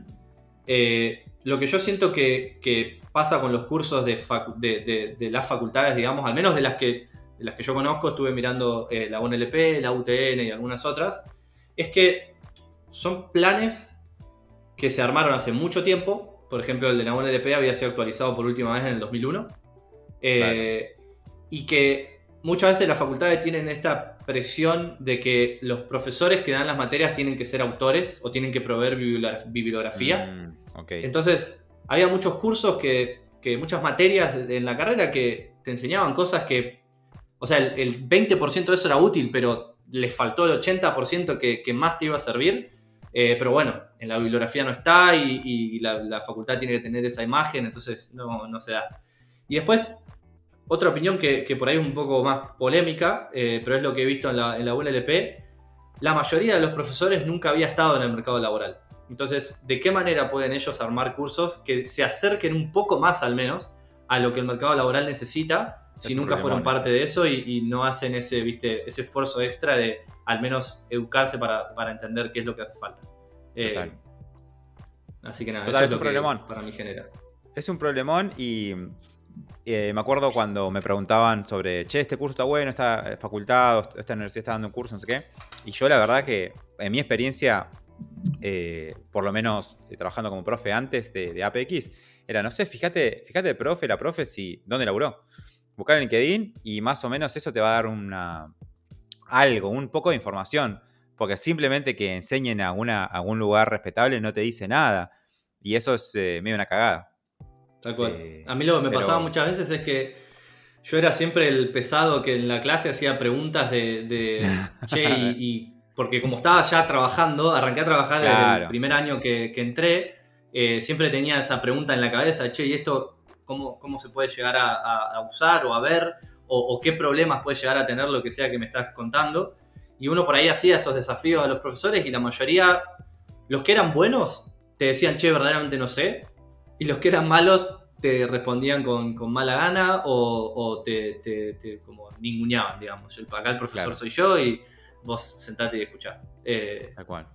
Eh, lo que yo siento que, que, pasa con los cursos de, de, de, las facultades, digamos, al menos de las que, las que yo conozco, estuve mirando la UNLP, la UTN y algunas otras, es que son planes que se armaron hace mucho tiempo. Por ejemplo, el de la UNLP había sido actualizado por última vez en el 2001. Eh, y que muchas veces las facultades tienen esta presión de que los profesores que dan las materias tienen que ser autores o tienen que proveer bibliografía. Mm, Entonces, había muchos cursos que, muchas materias en la carrera que te enseñaban cosas que, o sea, el, 20% de eso era útil, pero les faltó el 80% que, que más te iba a servir. Eh, pero bueno, en la bibliografía no está y, la, facultad tiene que tener esa imagen, entonces no, se da. Y después, otra opinión que, por ahí es un poco más polémica, eh, pero es lo que he visto en la, en la ULLP, la mayoría de los profesores nunca había estado en el mercado laboral. Entonces, ¿de qué manera pueden ellos armar cursos que se acerquen un poco más al menos a lo que el mercado laboral necesita si nunca fueron parte de eso y, no hacen ese, ¿viste? ese esfuerzo extra de al menos educarse para, entender qué es lo que hace falta. Eh, así que nada, eso es, un problemón. para mí genera. Es un problemón y eh, me acuerdo cuando me preguntaban sobre, che, este curso está bueno, esta facultad, esta universidad está dando un curso, no sé qué. Y yo la verdad que en mi experiencia, eh, por lo menos trabajando como profe antes de, de, APX, era, no sé, fíjate, fíjate, profe, la profe, si, ¿dónde laburó? Buscar en LinkedIn y más o menos eso te va a dar una, algo, un poco de información. Porque simplemente que enseñen a, una, algún lugar respetable no te dice nada. Y eso es eh, medio una cagada. Tal cual. Eh, a mí lo que me pasaba muchas veces es que yo era siempre el pesado que en la clase hacía preguntas de, che, y, porque como estaba ya trabajando, arranqué a trabajar desde el primer año que, entré, eh, siempre tenía esa pregunta en la cabeza, che, ¿y esto cómo, cómo se puede llegar a usar o a ver? o, qué problemas puede llegar a tener lo que sea que me estás contando. Y uno por ahí hacía esos desafíos a los profesores y la mayoría, los que eran buenos, te decían, che, verdaderamente no sé. Y los que eran malos te respondían con, mala gana o, te, como ninguneaban, digamos. Acá el profesor soy yo y vos sentate y escuchá. Eh, Tal cual.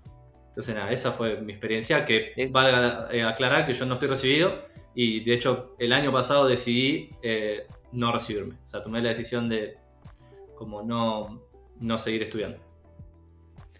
Entonces, nada, esa fue mi experiencia. Que valga eh, aclarar que yo no estoy recibido y de hecho el año pasado decidí eh, no recibirme. O sea, tomé la decisión de como no, no seguir estudiando.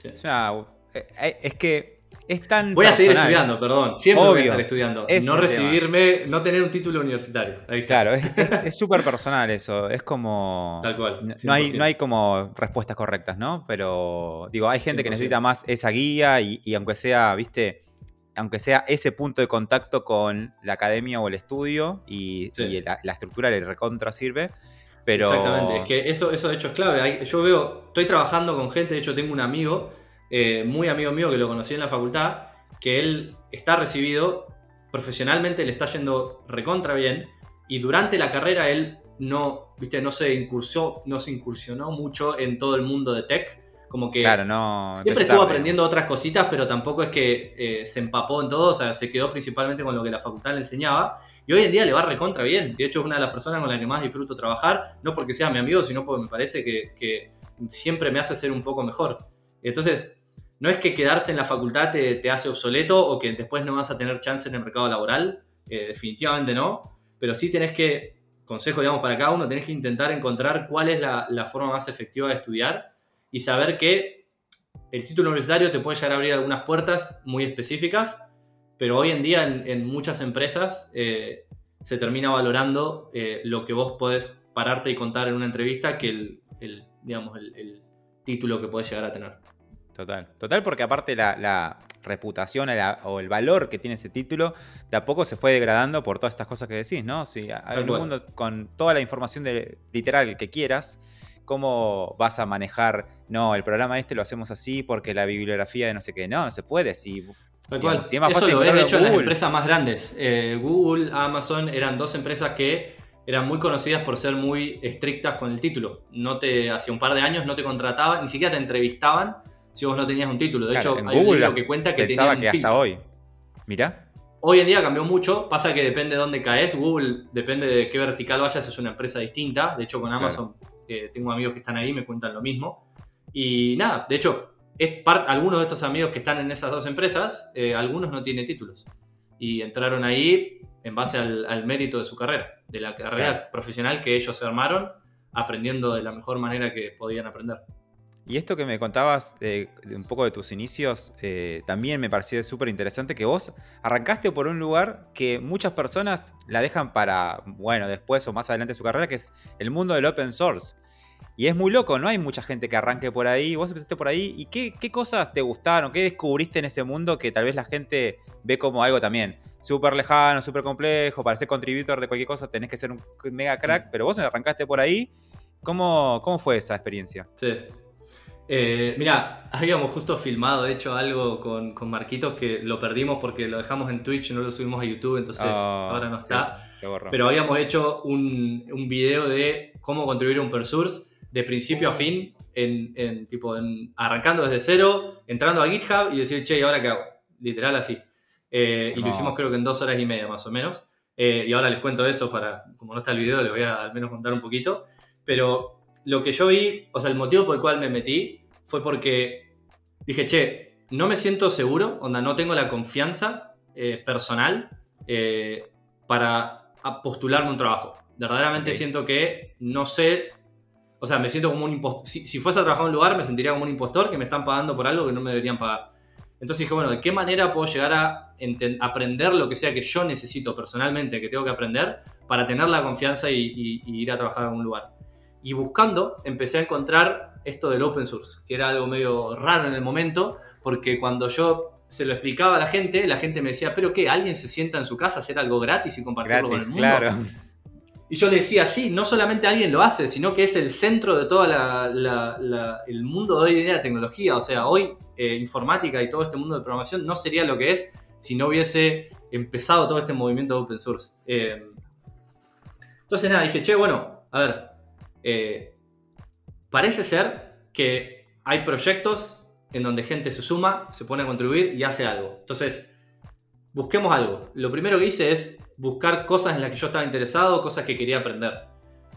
O sea, eh, es que es tan. Voy a seguir estudiando, perdón. Siempre voy a estar estudiando. no recibirme, no tener un título universitario. Claro, es súper personal eso. Es como. Tal cual. No hay, no hay como respuestas correctas, ¿no? Pero digo, hay gente que necesita más esa guía y, y aunque sea, viste aunque sea ese punto de contacto con la academia o el estudio y, la, estructura le recontra sirve. Pero... Exactamente, es que eso, eso de hecho es clave. Yo veo, estoy trabajando con gente, de hecho tengo un amigo, eh, muy amigo mío que lo conocí en la facultad, que él está recibido, profesionalmente le está yendo recontra bien, y durante la carrera él no, viste, no se incursionó, no se incursionó mucho en todo el mundo de tech, como que claro, no, siempre estuvo aprendiendo otras cositas, pero tampoco es que eh, se empapó en todo, o sea, se quedó principalmente con lo que la facultad le enseñaba. Y hoy en día le va recontra bien. De hecho, es una de las personas con las que más disfruto trabajar, no porque sea mi amigo, sino porque me parece que, siempre me hace ser un poco mejor. Entonces, no es que quedarse en la facultad te, hace obsoleto o que después no vas a tener chance en el mercado laboral, eh, definitivamente no, pero sí tenés que, consejo digamos para cada uno, tenés que intentar encontrar cuál es la, forma más efectiva de estudiar y saber que el título universitario te puede llegar a abrir algunas puertas muy específicas, pero hoy en día en, muchas empresas eh, se termina valorando eh, lo que vos podés pararte y contar en una entrevista que el, digamos, el, título que podés llegar a tener. Total, total, porque aparte la, reputación o el valor que tiene ese título de a poco se fue degradando por todas estas cosas que decís, ¿no? Si hay un mundo con toda la información de, literal que quieras, ¿cómo vas a manejar? No, el programa este lo hacemos así porque la bibliografía de no sé qué, no, no se puede. Si Tal cual. Eso lo ves, de hecho, las empresas más grandes. Eh, Google, Amazon eran dos empresas que eran muy conocidas por ser muy estrictas con el título. No te, hace un par de años no te contrataban, ni siquiera te entrevistaban si vos no tenías un título. De hecho, hay Google un que cuenta que pensaba que hasta hoy. Mira. Hoy en día cambió mucho, pasa que depende de dónde caes. Google, depende de qué vertical vayas, es una empresa distinta. De hecho, con Amazon eh, tengo amigos que están ahí, me cuentan lo mismo. Y nada, de hecho, es algunos de estos amigos que están en esas dos empresas, eh, algunos no tienen títulos. Y entraron ahí en base al, mérito de su carrera, de la carrera profesional que ellos se armaron, aprendiendo de la mejor manera que podían aprender. Y esto que me contabas eh, un poco de tus inicios, eh, también me pareció súper interesante que vos arrancaste por un lugar que muchas personas la dejan para, bueno, después o más adelante de su carrera, que es el mundo del open source. Y es muy loco, no hay mucha gente que arranque por ahí. Vos empezaste por ahí. ¿Y qué, cosas te gustaron? ¿Qué descubriste en ese mundo que tal vez la gente ve como algo también súper lejano, súper complejo? Para ser contributor de cualquier cosa tenés que ser un mega crack. Pero vos arrancaste por ahí. ¿Cómo, cómo fue esa experiencia? Sí. Eh, mira, habíamos justo filmado, de hecho, algo con, Marquitos que lo perdimos porque lo dejamos en Twitch y no lo subimos a YouTube, entonces ah, ahora no está. Pero habíamos hecho un, un video de cómo contribuir a un PerSource de principio a fin, en, tipo, arrancando desde cero, entrando a GitHub y decir, che, ¿y ahora qué hago? Literal así. Eh, y lo hicimos creo que en dos horas y media más o menos. Eh, y ahora les cuento eso para, como no está el video, les voy a al menos contar un poquito. Pero lo que yo vi, o sea, el motivo por el cual me metí fue porque dije, che, no me siento seguro, onda, no tengo la confianza eh, personal para postularme un trabajo. Verdaderamente siento que no sé o sea, me siento como un impostor. Si, fuese a trabajar en un lugar, me sentiría como un impostor que me están pagando por algo que no me deberían pagar. Entonces dije, bueno, ¿de qué manera puedo llegar a aprender lo que sea que yo necesito personalmente, que tengo que aprender, para tener la confianza y, ir a trabajar en un lugar? Y buscando, empecé a encontrar esto del open source, que era algo medio raro en el momento, porque cuando yo se lo explicaba a la gente, la gente me decía, ¿pero qué? ¿Alguien se sienta en su casa a hacer algo gratis y compartirlo con el mundo? Claro. Y yo le decía, sí, no solamente alguien lo hace, sino que es el centro de todo el mundo de hoy de la tecnología. O sea, hoy eh, informática y todo este mundo de programación no sería lo que es si no hubiese empezado todo este movimiento de open source. Eh, entonces nada, dije, che, bueno, a ver, eh, parece ser que hay proyectos en donde gente se suma, se pone a contribuir y hace algo. Entonces, busquemos algo. Lo primero que hice es buscar cosas en las que yo estaba interesado, cosas que quería aprender.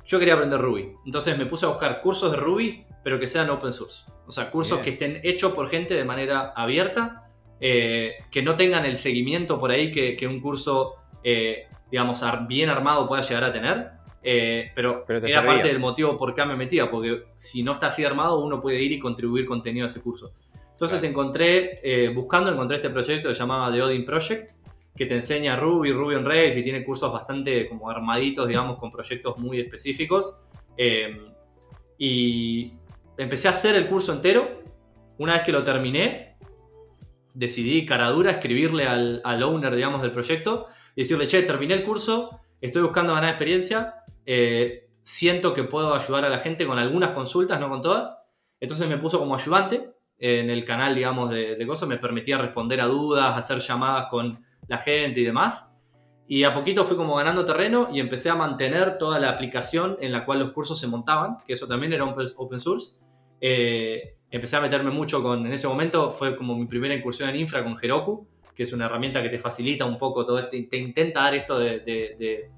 Yo quería aprender Ruby, entonces me puse a buscar cursos de Ruby, pero que sean open source. O sea, cursos que estén hechos por gente de manera abierta, eh, que no tengan el seguimiento por ahí que, un curso, eh, digamos, bien armado pueda llegar a tener. Eh, pero, era parte del motivo por qué me metía, porque si no está así armado, uno puede ir y contribuir contenido a ese curso. Entonces encontré, buscando, encontré este proyecto que se llamaba The Odin Project, que te enseña Ruby, Ruby on Rails y tiene cursos bastante como armaditos, digamos, con proyectos muy específicos. Em, y empecé a hacer el curso entero. Una vez que lo terminé, decidí cara dura escribirle al, owner, digamos, del proyecto y decirle, che, terminé el curso, estoy buscando ganar experiencia, eh, siento que puedo ayudar a la gente con algunas consultas, no con todas. Entonces me puso como ayudante en el canal, digamos, de, de cosas, me permitía responder a dudas, hacer llamadas con la gente y demás. Y a poquito fui como ganando terreno y empecé a mantener toda la aplicación en la cual los cursos se montaban, que eso también era open source. Eh, empecé a meterme mucho con, en ese momento fue como mi primera incursión en infra con Heroku, que es una herramienta que te facilita un poco todo, te, te intenta dar esto de, de, de,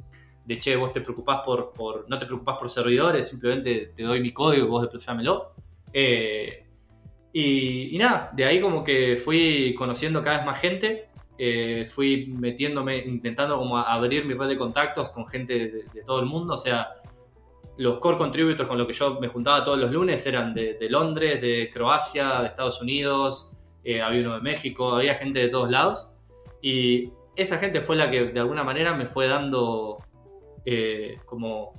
che, vos te preocupás por, por, no te preocupás por servidores, simplemente te doy mi código y vos desplayámelo. Eh, y, nada, de ahí como que fui conociendo cada vez más gente, eh, fui metiéndome, intentando como abrir mi red de contactos con gente de, todo el mundo, o sea, los core contributors con los que yo me juntaba todos los lunes eran de, Londres, de Croacia, de Estados Unidos, eh, había uno de México, había gente de todos lados. Y esa gente fue la que de alguna manera me fue dando eh, como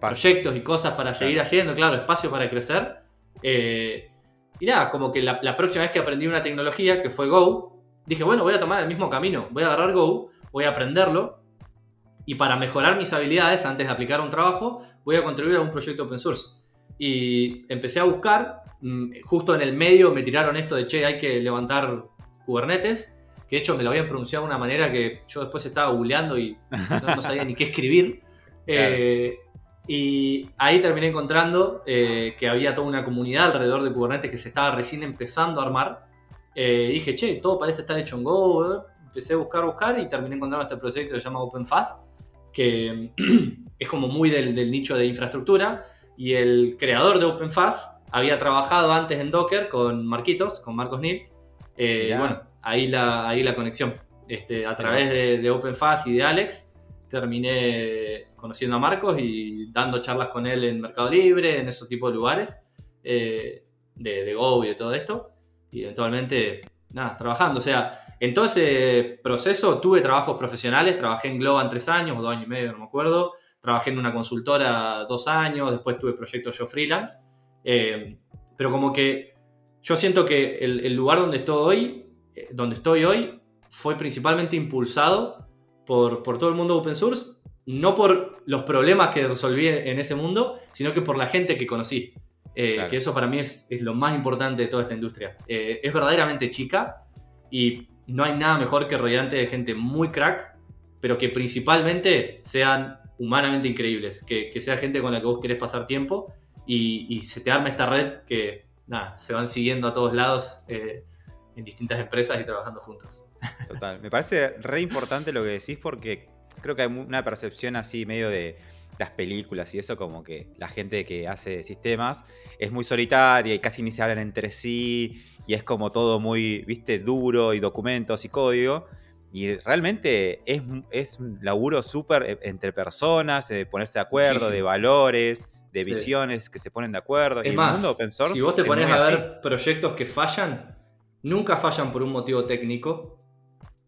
proyectos y cosas para seguir haciendo, claro, espacio para crecer. Eh, y nada, como que la, próxima vez que aprendí una tecnología, que fue Go, dije, bueno, voy a tomar el mismo camino, voy a agarrar Go, voy a aprenderlo, y para mejorar mis habilidades antes de aplicar un trabajo, voy a contribuir a un proyecto open source. Y empecé a buscar, mm, justo en el medio me tiraron esto de, che, hay que levantar Kubernetes, que de hecho me lo habían pronunciado de una manera que yo después estaba googleando y no, sabía ni qué escribir. Eh, y ahí terminé encontrando eh, que había toda una comunidad alrededor de Kubernetes que se estaba recién empezando a armar. Eh, y dije, che, todo parece estar hecho en Go. Empecé a buscar, buscar y terminé encontrando este proyecto que se llama OpenFast, que es como muy del, del, nicho de infraestructura. Y el creador de OpenFast había trabajado antes en Docker con Marquitos, con Marcos Nils. y bueno, ahí la, ahí la conexión. Este, a través de, de OpenFast y de Alex terminé conociendo a Marcos y dando charlas con él en Mercado Libre, en esos tipos de lugares, eh, de, de, Go y de todo esto. Y eventualmente, nada, trabajando. O sea, en todo ese proceso tuve trabajos profesionales, trabajé en Globan tres años o dos años y medio, no me acuerdo. Trabajé en una consultora dos años, después tuve proyectos yo freelance. Eh, pero como que yo siento que el, el lugar donde estoy hoy eh, donde estoy hoy fue principalmente impulsado por, por, todo el mundo open source, no por los problemas que resolví en ese mundo, sino que por la gente que conocí. Eh, que eso para mí es, es, lo más importante de toda esta industria. Eh, es verdaderamente chica y no hay nada mejor que rodeante de gente muy crack, pero que principalmente sean humanamente increíbles, que, que sea gente con la que vos querés pasar tiempo y, y, se te arma esta red que nada, se van siguiendo a todos lados. Eh, en distintas empresas y trabajando juntos. Total. Me parece re importante lo que decís porque creo que hay una percepción así medio de las películas y eso como que la gente que hace sistemas es muy solitaria y casi ni se hablan entre sí y es como todo muy, viste, duro y documentos y código. Y realmente es, es un laburo súper eh, entre personas, de ponerse de acuerdo, de valores, de visiones que se ponen de acuerdo. Es y más, mundo open source si vos te pones a ver proyectos que fallan, nunca fallan por un motivo técnico.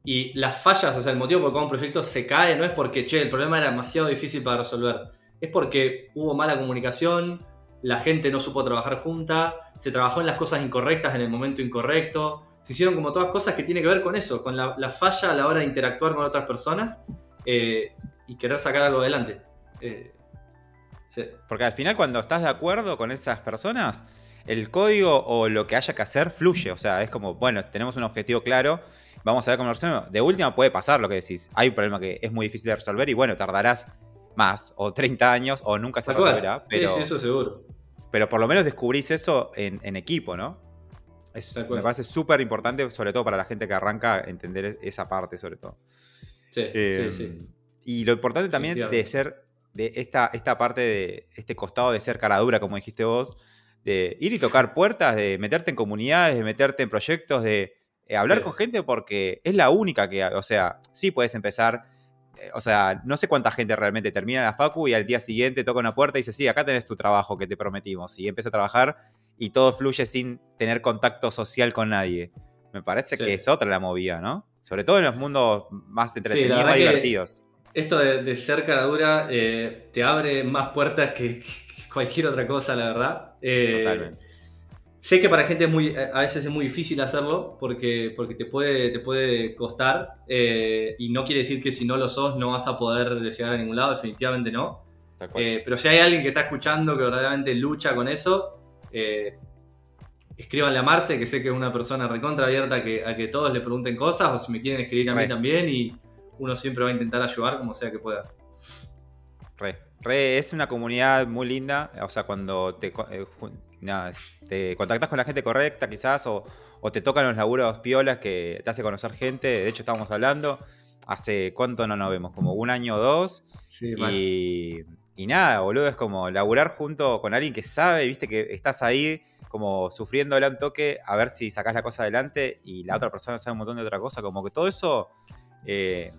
Y las fallas, o sea, el motivo por qué un proyecto se cae no es porque, che, el problema era demasiado difícil para resolver. Es porque hubo mala comunicación, la gente no supo trabajar junta, se trabajó en las cosas incorrectas en el momento incorrecto. Se hicieron como todas cosas que tienen que ver con eso, con la, falla a la hora de interactuar con otras personas eh, y querer sacar algo adelante. Eh, porque al final cuando estás de acuerdo con esas personas, el código o lo que haya que hacer fluye. O sea, es como, bueno, tenemos un objetivo claro, vamos a ver cómo lo resolvemos. De última puede pasar lo que decís. Hay un problema que es muy difícil de resolver y bueno, tardarás más, o 30 años, o nunca se resolverá. Pero, sí, eso seguro. Pero por lo menos descubrís eso en, equipo, ¿no? me parece súper importante, sobre todo para la gente que arranca, entender esa parte, sobre todo. Sí, sí, em, sí. Y lo importante también de ser, de esta, esta parte de este costado de ser cara dura, como dijiste vos, de ir y tocar puertas, de meterte en comunidades, de meterte en proyectos, de eh, hablar con gente porque es la única que, o sea, sí puedes empezar, eh, o sea, no sé cuánta gente realmente termina la facu y al día siguiente toca una puerta y dice, sí, acá tenés tu trabajo que te prometimos y empieza a trabajar y todo fluye sin tener contacto social con nadie. Me parece que es otra la movida, ¿no? Sobre todo en los mundos más entretenidos y más divertidos. Esto de, ser cara dura eh, te abre más puertas que, cualquier otra cosa, la verdad. Eh, Totalmente. Sé que para gente es muy, a veces es muy difícil hacerlo porque, porque te, puede, te puede costar eh, y no quiere decir que si no lo sos no vas a poder llegar a ningún lado, definitivamente no. Eh, pero si hay alguien que está escuchando que verdaderamente lucha con eso, escríbanle a Marce, que sé que es una persona recontra abierta a que, a que todos le pregunten cosas o si me quieren escribir a mí también y uno siempre va a intentar ayudar como sea que pueda. Re es una comunidad muy linda. O sea, cuando te, eh, te contactas con la gente correcta, quizás, o, te tocan los laburos piolas que te hace conocer gente. De hecho, estábamos hablando. Hace cuánto no nos vemos, como un año o dos. Sí, y, y nada, boludo, es como laburar junto con alguien que sabe, viste, que estás ahí como sufriéndole un toque a ver si sacás la cosa adelante y la otra persona sabe un montón de otra cosa. Como que todo eso eh,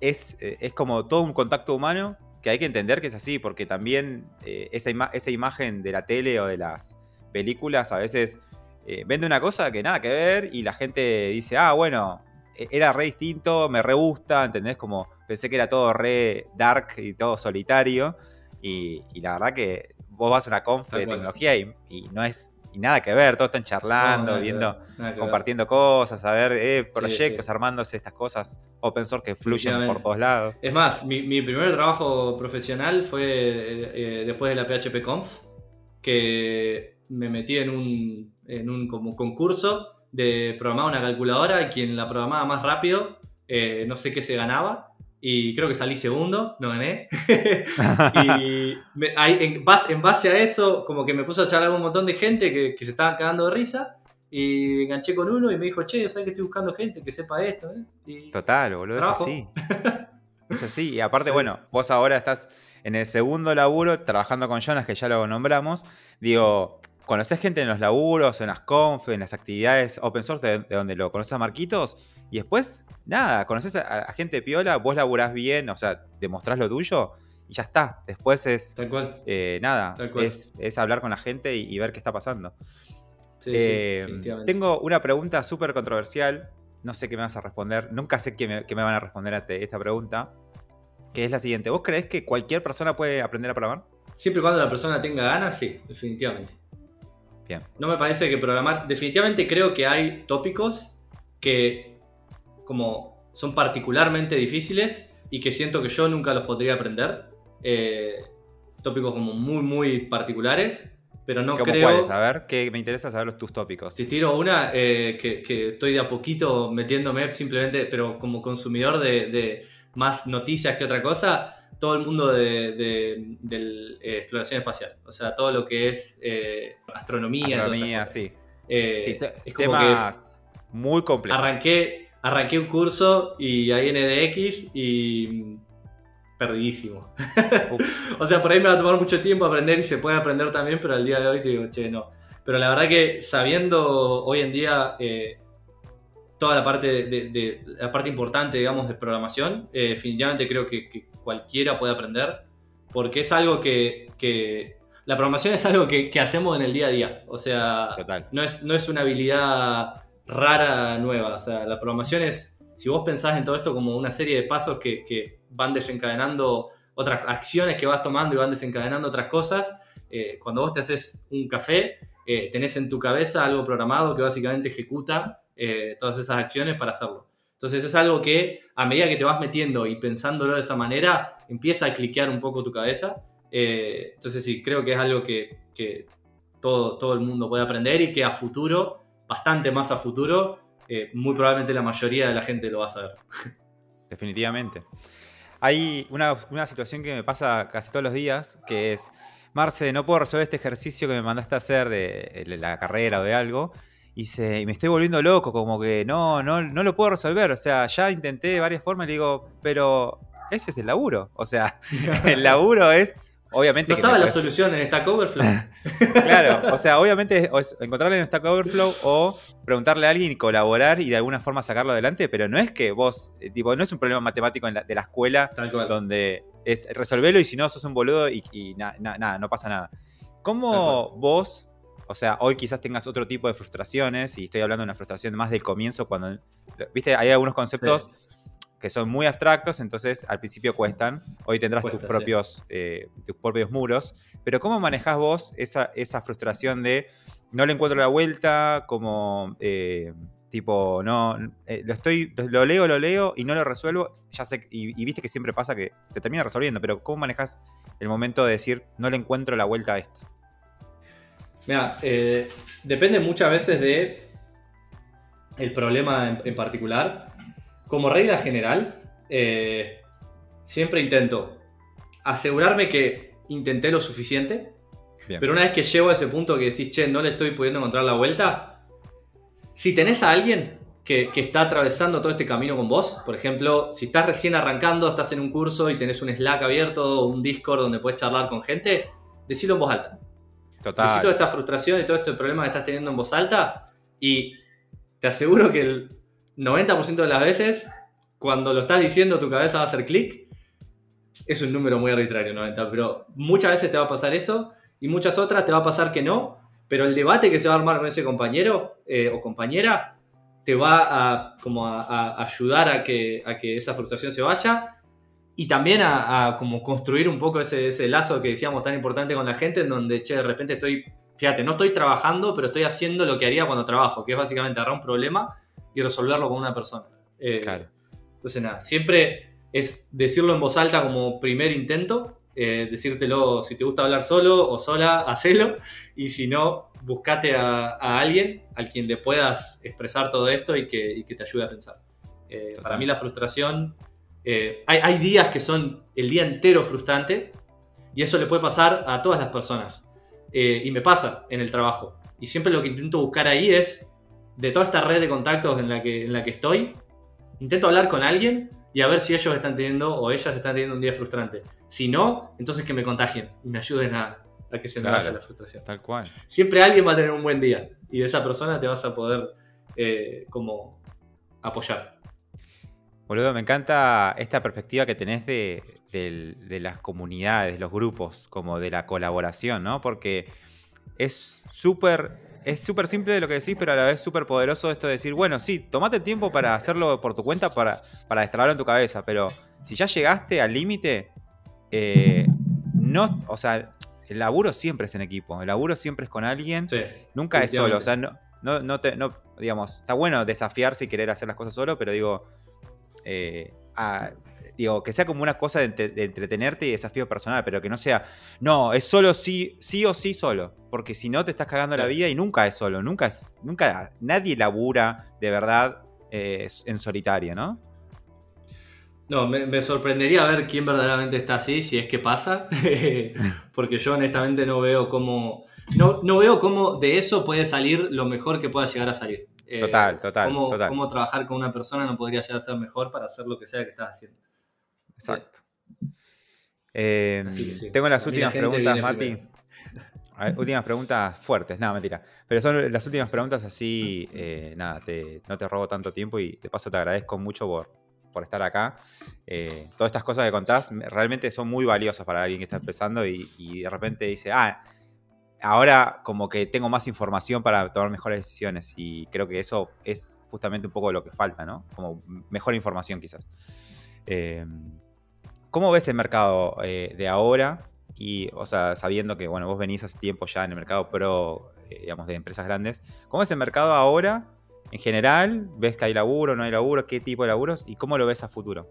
es, eh, es como todo un contacto humano que hay que entender que es así, porque también eh, esa, esa imagen de la tele o de las películas a veces vende una cosa que nada que ver y la gente dice, ah, bueno, e-, era re distinto, me re gusta, ¿entendés? Como pensé que era todo re dark y todo solitario. Y, y la verdad que vos vas a una conf de tecnología y, no es y nada que ver, todos están charlando, viendo, compartiendo cosas, a ver eh, proyectos, armándose estas cosas open source que fluyen por todos lados. Es más, mi, primer trabajo profesional fue eh, eh, después de la PHP Conf, que me metí en un, en un como concurso de programar una calculadora y quien la programaba más rápido, no sé qué se ganaba, y creo que salí segundo, no gané. y en, base, a eso, como que me puso a charlar con un montón de gente que, se estaban cagando de risa. Y enganché con uno y me dijo, che, ¿sabes que estoy buscando gente que sepa esto? Eh? Total, boludo, es así. es así. Y aparte, bueno, vos ahora estás en el segundo laburo trabajando con Jonas, que ya lo nombramos. Digo, conoces gente en los laburos, en las conf, en las actividades open source de, donde lo conoces a Marquitos y después, nada, conoces a, gente de piola, vos laburás bien, o sea, demostrás lo tuyo y ya está. Después es. Tal cual. Eh, nada, Es, hablar con la gente y, ver qué está pasando. Eh, tengo una pregunta súper controversial. No sé qué me vas a responder. Nunca sé qué me, van a responder a esta pregunta. Que es la siguiente. ¿Vos creés que cualquier persona puede aprender a programar? Siempre y cuando la persona tenga ganas, sí, definitivamente. Bien. No me parece que programar. Definitivamente creo que hay tópicos que como son particularmente difíciles y que siento que yo nunca los podría aprender. Eh, tópicos como muy, muy particulares. Pero no ¿Cómo creo. cuáles? A ver, que me interesa saber tus tópicos. Si tiro una, eh, que, estoy de a poquito metiéndome simplemente, pero como consumidor de más noticias que otra cosa, todo el mundo de, eh, exploración espacial. O sea, todo lo que es eh, astronomía. Astronomía, sí. Es como temas muy complejos. Arranqué, arranqué un curso y ahí en EDX y perdidísimo. o sea, por ahí me va a tomar mucho tiempo aprender y se puede aprender también, pero al día de hoy te digo, che, no. Pero la verdad que sabiendo hoy en día toda la parte, de, la parte importante, digamos, de programación, definitivamente creo que, cualquiera puede aprender, porque es algo que, la programación es algo que, hacemos en el día a día, o sea, No, es, no es una habilidad rara nueva, o sea, la programación es, si vos pensás en todo esto como una serie de pasos que, van desencadenando otras acciones que vas tomando y van desencadenando otras cosas, eh, cuando vos te haces un café, eh, tenés en tu cabeza algo programado que básicamente ejecuta eh, todas esas acciones para hacerlo. Entonces es algo que a medida que te vas metiendo y pensándolo de esa manera, empieza a cliquear un poco tu cabeza. Eh, entonces sí, creo que es algo que, todo, todo, el mundo puede aprender y que a futuro, bastante más a futuro, eh, muy probablemente la mayoría de la gente lo va a saber. Definitivamente. Hay una, situación que me pasa casi todos los días, que es, Marce, no puedo resolver este ejercicio que me mandaste a hacer de la carrera o de algo y, se, me estoy volviendo loco, como que no, no, no lo puedo resolver. O sea, ya intenté de varias formas y le digo, pero ese es el laburo. O sea, el laburo es. Obviamente. No estaba la solución en Stack Overflow. claro, o sea, obviamente es encontrarle en Stack Overflow o preguntarle a alguien y colaborar y de alguna forma sacarlo adelante, pero no es que vos, eh, tipo, no es un problema matemático de la escuela donde es resolverlo y si no sos un boludo y, nada, no pasa nada. ¿Cómo vos o sea, hoy quizás tengas otro tipo de frustraciones, y estoy hablando de una frustración más del comienzo, cuando, viste, hay algunos conceptos que son muy abstractos, entonces al principio cuestan, hoy tendrás tus, propios, eh, tus propios muros, pero ¿cómo manejás vos esa, esa frustración de no le encuentro la vuelta, como... Eh, tipo, no, eh, lo estoy, lo leo, lo leo y no lo resuelvo, ya sé, y, y, viste que siempre pasa que se termina resolviendo, pero ¿cómo manejas el momento de decir, no le encuentro la vuelta a esto? Mira, depende muchas veces de el problema en, particular. Como regla general, eh, siempre intento asegurarme que intenté lo suficiente. Pero una vez que llego a ese punto que decís, che, no le estoy pudiendo encontrar la vuelta, si tenés a alguien que, que, está atravesando todo este camino con vos, por ejemplo, si estás recién arrancando, estás en un curso y tenés un Slack abierto o un Discord donde puedes charlar con gente, decilo en voz alta. Total. Necesito esta frustración y todo este problema que estás teniendo en voz alta y te aseguro que el 90% de las veces, cuando lo estás diciendo, tu cabeza va a hacer clic. Es un número muy arbitrario, 90, pero muchas veces te va a pasar eso y muchas otras te va a pasar que no, pero el debate que se va a armar con ese compañero eh, o compañera te va a, como a, ayudar a que, a que esa frustración se vaya y también a, a como construir un poco ese, ese, lazo que decíamos tan importante con la gente, en donde, che, de repente estoy, fíjate, no estoy trabajando, pero estoy haciendo lo que haría cuando trabajo, que es básicamente agarrar un problema y resolverlo con una persona. Eh, claro. Entonces, nada, siempre es decirlo en voz alta como primer intento, eh, decírtelo si te gusta hablar solo o sola, hacelo, y si no, buscate a, a alguien al quien le puedas expresar todo esto y que, y que te ayude a pensar. Eh, para mí la frustración eh, hay, hay, días que son el día entero frustrante y eso le puede pasar a todas las personas. Eh, y me pasa en el trabajo. Y siempre lo que intento buscar ahí es, de toda esta red de contactos en la que, en la que estoy, intento hablar con alguien y a ver si ellos están teniendo o ellas están teniendo un día frustrante. Si no, entonces que me contagien y me ayuden a, a que se me vaya la frustración. Tal cual. Siempre alguien va a tener un buen día y de esa persona te vas a poder eh, como apoyar. Boludo, me encanta esta perspectiva que tenés de, de, de, las comunidades, los grupos, como de la colaboración, ¿no? Porque es súper es súper simple lo que decís, pero a la vez súper poderoso esto de decir, bueno, sí, tomate tiempo para hacerlo por tu cuenta, para, para destrabarlo en tu cabeza, pero si ya llegaste al límite, eh, no, o sea, el laburo siempre es en equipo, el laburo siempre es con alguien, sí, nunca es solo, o sea, no, no, no, te, no, digamos, está bueno desafiarse y querer hacer las cosas solo, pero digo, eh, a, digo, que sea como una cosa de, de, entretenerte y desafío personal, pero que no sea, no, es solo sí, sí o sí solo, porque si no te estás cagando sí. la vida y nunca es solo, nunca es, nunca, nadie labura de verdad eh, en solitario, ¿no? No, me, me, sorprendería ver quién verdaderamente está así, si es que pasa, porque yo honestamente no veo cómo, no, no veo cómo de eso puede salir lo mejor que pueda llegar a salir. Total, total, cómo, total. Cómo trabajar con una persona no podría llegar a ser mejor para hacer lo que sea que estás haciendo. Exacto. Eh, sí. Tengo las últimas preguntas, Mati. Ver, últimas preguntas fuertes, nada, mentira. Pero son las últimas preguntas así, eh, nada, te, no te robo tanto tiempo y de paso te agradezco mucho por, por estar acá. Eh, todas estas cosas que contás realmente son muy valiosas para alguien que está empezando y, y, de repente dice, ah, ahora como que tengo más información para tomar mejores decisiones y creo que eso es justamente un poco lo que falta, ¿no? Como mejor información quizás. Eh, ¿Cómo ves el mercado eh, de ahora? Y, o sea, sabiendo que, bueno, vos venís hace tiempo ya en el mercado pro, eh, digamos, de empresas grandes. ¿Cómo es el mercado ahora, en general? ¿Ves que hay laburo, no hay laburo? ¿Qué tipo de laburos? ¿Y cómo lo ves a futuro?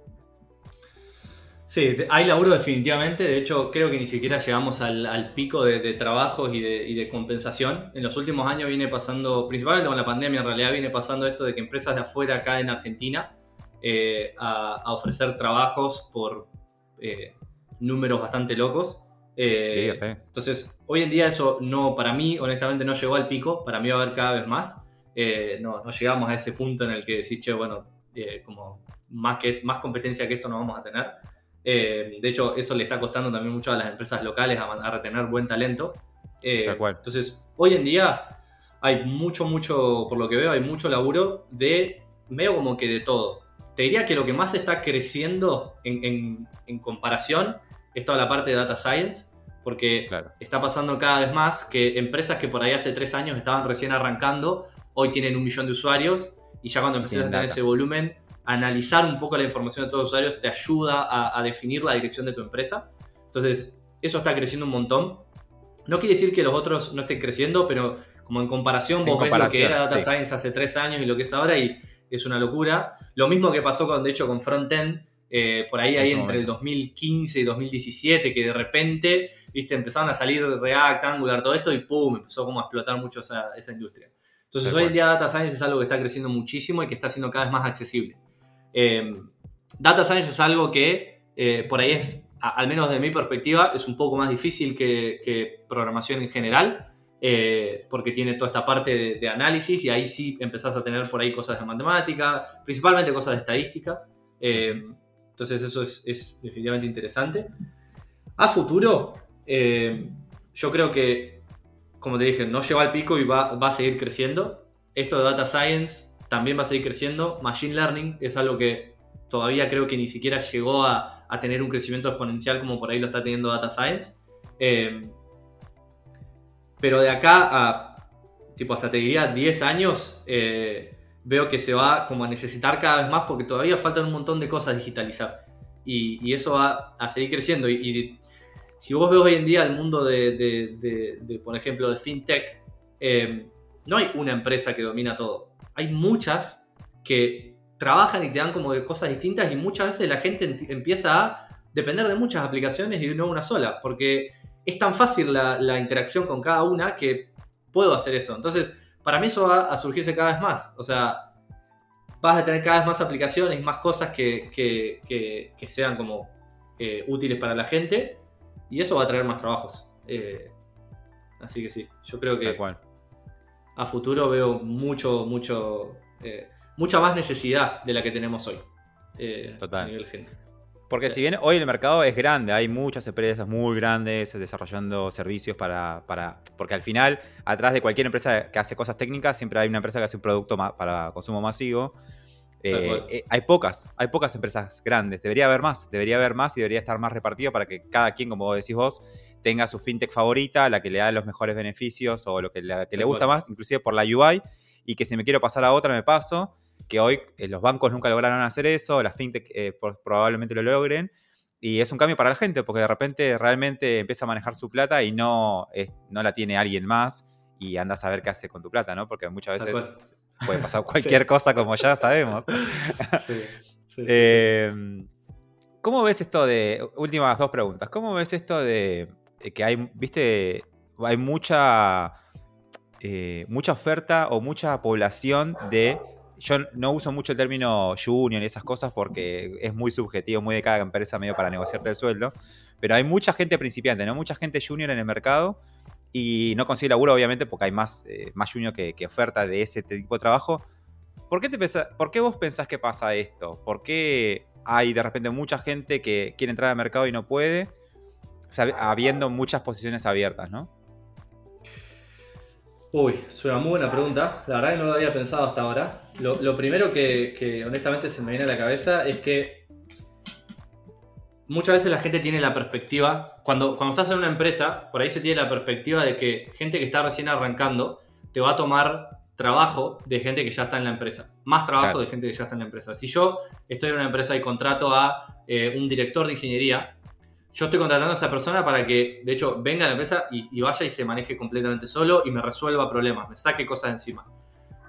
Sí, hay laburo definitivamente. De hecho, creo que ni siquiera llegamos al, pico de, trabajos y de, compensación. En los últimos años viene pasando, principalmente con la pandemia, en realidad viene pasando esto de que empresas de afuera acá en Argentina eh, a, ofrecer trabajos por eh, números bastante locos. Eh, sí, okay. Entonces, hoy en día eso no, para mí, honestamente, no llegó al pico. Para mí va a haber cada vez más. Eh, no, no, llegamos a ese punto en el que decís, che, bueno, como más, que, más competencia que esto no vamos a tener. De hecho, eso le está costando también mucho a las empresas locales a, a retener buen talento. Entonces, hoy en día hay mucho, mucho, por lo que veo, hay mucho laburo de medio como que de todo. Te diría que lo que más está creciendo en, en, en comparación es toda la parte de data science, porque claro. está pasando cada vez más que empresas que por ahí hace tres años estaban recién arrancando, hoy tienen un millón de usuarios y ya cuando empiezas a tener ese volumen analizar un poco la información de todos los usuarios te ayuda a, a, definir la dirección de tu empresa. Entonces, eso está creciendo un montón. No quiere decir que los otros no estén creciendo, pero como en comparación, en vos comparación, ves lo que era Data sí. Science hace tres años y lo que es ahora y es una locura. Lo mismo que pasó con, de hecho, con Frontend, eh, por ahí, ahí entre el 2015 y 2017, que de repente, viste, empezaron a salir React, Angular, todo esto y pum, empezó como a explotar mucho esa, esa industria. Entonces, hoy en día Data Science es algo que está creciendo muchísimo y que está siendo cada vez más accesible. Eh, data Science es algo que eh, por ahí es, a, al menos de mi perspectiva, es un poco más difícil que, que programación en general, eh, porque tiene toda esta parte de, análisis y ahí sí empezás a tener por ahí cosas de matemática, principalmente cosas de estadística. Eh, entonces eso es, definitivamente interesante. A futuro, eh, yo creo que como te dije, no lleva al pico y va, a seguir creciendo. Esto de Data Science también va a seguir creciendo. Machine Learning es algo que todavía creo que ni siquiera llegó a, a tener un crecimiento exponencial como por ahí lo está teniendo Data Science. Eh, pero de acá a, tipo, hasta te diría 10 años, eh, veo que se va como a necesitar cada vez más porque todavía faltan un montón de cosas digitalizar. Y, eso va a seguir creciendo. Y, y, si vos ves hoy en día el mundo de, por ejemplo, de FinTech, eh, no hay una empresa que domina todo. Hay muchas que trabajan y te dan como cosas distintas y muchas veces la gente empieza a depender de muchas aplicaciones y no una sola, porque es tan fácil la, la, interacción con cada una que puedo hacer eso. Entonces, para mí eso va a surgirse cada vez más. O sea, vas a tener cada vez más aplicaciones más cosas que, que, que, que sean como eh, útiles para la gente y eso va a traer más trabajos. Eh, así que sí, yo creo que a futuro veo mucho, mucho, eh, mucha más necesidad de la que tenemos hoy. Total. A nivel gente. Porque si bien hoy el mercado es grande, hay muchas empresas muy grandes desarrollando servicios para, para, Porque al final, atrás de cualquier empresa que hace cosas técnicas, siempre hay una empresa que hace un producto para consumo masivo. Eh, eh, hay pocas, hay pocas empresas grandes. Debería haber más, debería haber más y debería estar más repartido para que cada quien, como decís vos, tenga su fintech favorita, la que le da los mejores beneficios o lo que, la, que le gusta más, inclusive por la UI, y que si me quiero pasar a otra me paso que hoy eh, los bancos nunca lograron hacer eso, las fintech eh, probablemente lo logren. Y es un cambio para la gente, porque de repente realmente empieza a manejar su plata y no, es, no la tiene alguien más y anda a saber qué hace con tu plata, ¿no? Porque muchas veces puede pasar cualquier sí. cosa, como ya sabemos. Sí, sí, eh, ¿Cómo ves esto de. Últimas dos preguntas. ¿Cómo ves esto de que hay, viste, hay mucha. Eh, mucha oferta o mucha población de yo no uso mucho el término junior y esas cosas porque es muy subjetivo, muy de cada empresa medio para negociarte el sueldo. Pero hay mucha gente principiante, ¿no? Mucha gente junior en el mercado y no consigue laburo, obviamente, porque hay más, eh, más junior que, que, oferta de ese tipo de trabajo. ¿Por qué, te pensa, ¿Por qué vos pensás que pasa esto? ¿Por qué hay de repente mucha gente que quiere entrar al mercado y no puede, habiendo muchas posiciones abiertas, ¿no? Uy, es una muy buena pregunta. La verdad que no lo había pensado hasta ahora. Lo, lo primero que, que, honestamente se me viene a la cabeza es que muchas veces la gente tiene la perspectiva, cuando, cuando estás en una empresa, por ahí se tiene la perspectiva de que gente que está recién arrancando te va a tomar trabajo de gente que ya está en la empresa. Más trabajo claro. de gente que ya está en la empresa. Si yo estoy en una empresa y contrato a eh, un director de ingeniería, yo estoy contratando a esa persona para que, de hecho, venga a la empresa y, y, vaya y se maneje completamente solo y me resuelva problemas, me saque cosas de encima.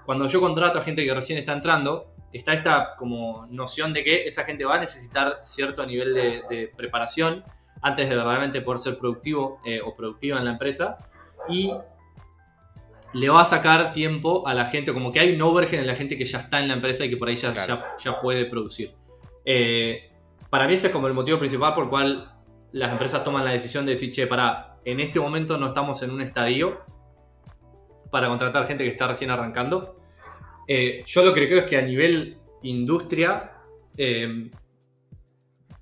Cuando yo contrato a gente que recién está entrando, está esta como noción de que esa gente va a necesitar cierto nivel de, de preparación antes de verdaderamente poder ser productivo eh, o productiva en la empresa y le va a sacar tiempo a la gente, como que hay un overhead en la gente que ya está en la empresa y que por ahí ya, claro. ya, ya, puede producir. Eh, para mí ese es como el motivo principal por el cual las empresas toman la decisión de decir, che, para, en este momento no estamos en un estadio para contratar gente que está recién arrancando. Eh, yo lo que creo es que a nivel industria eh,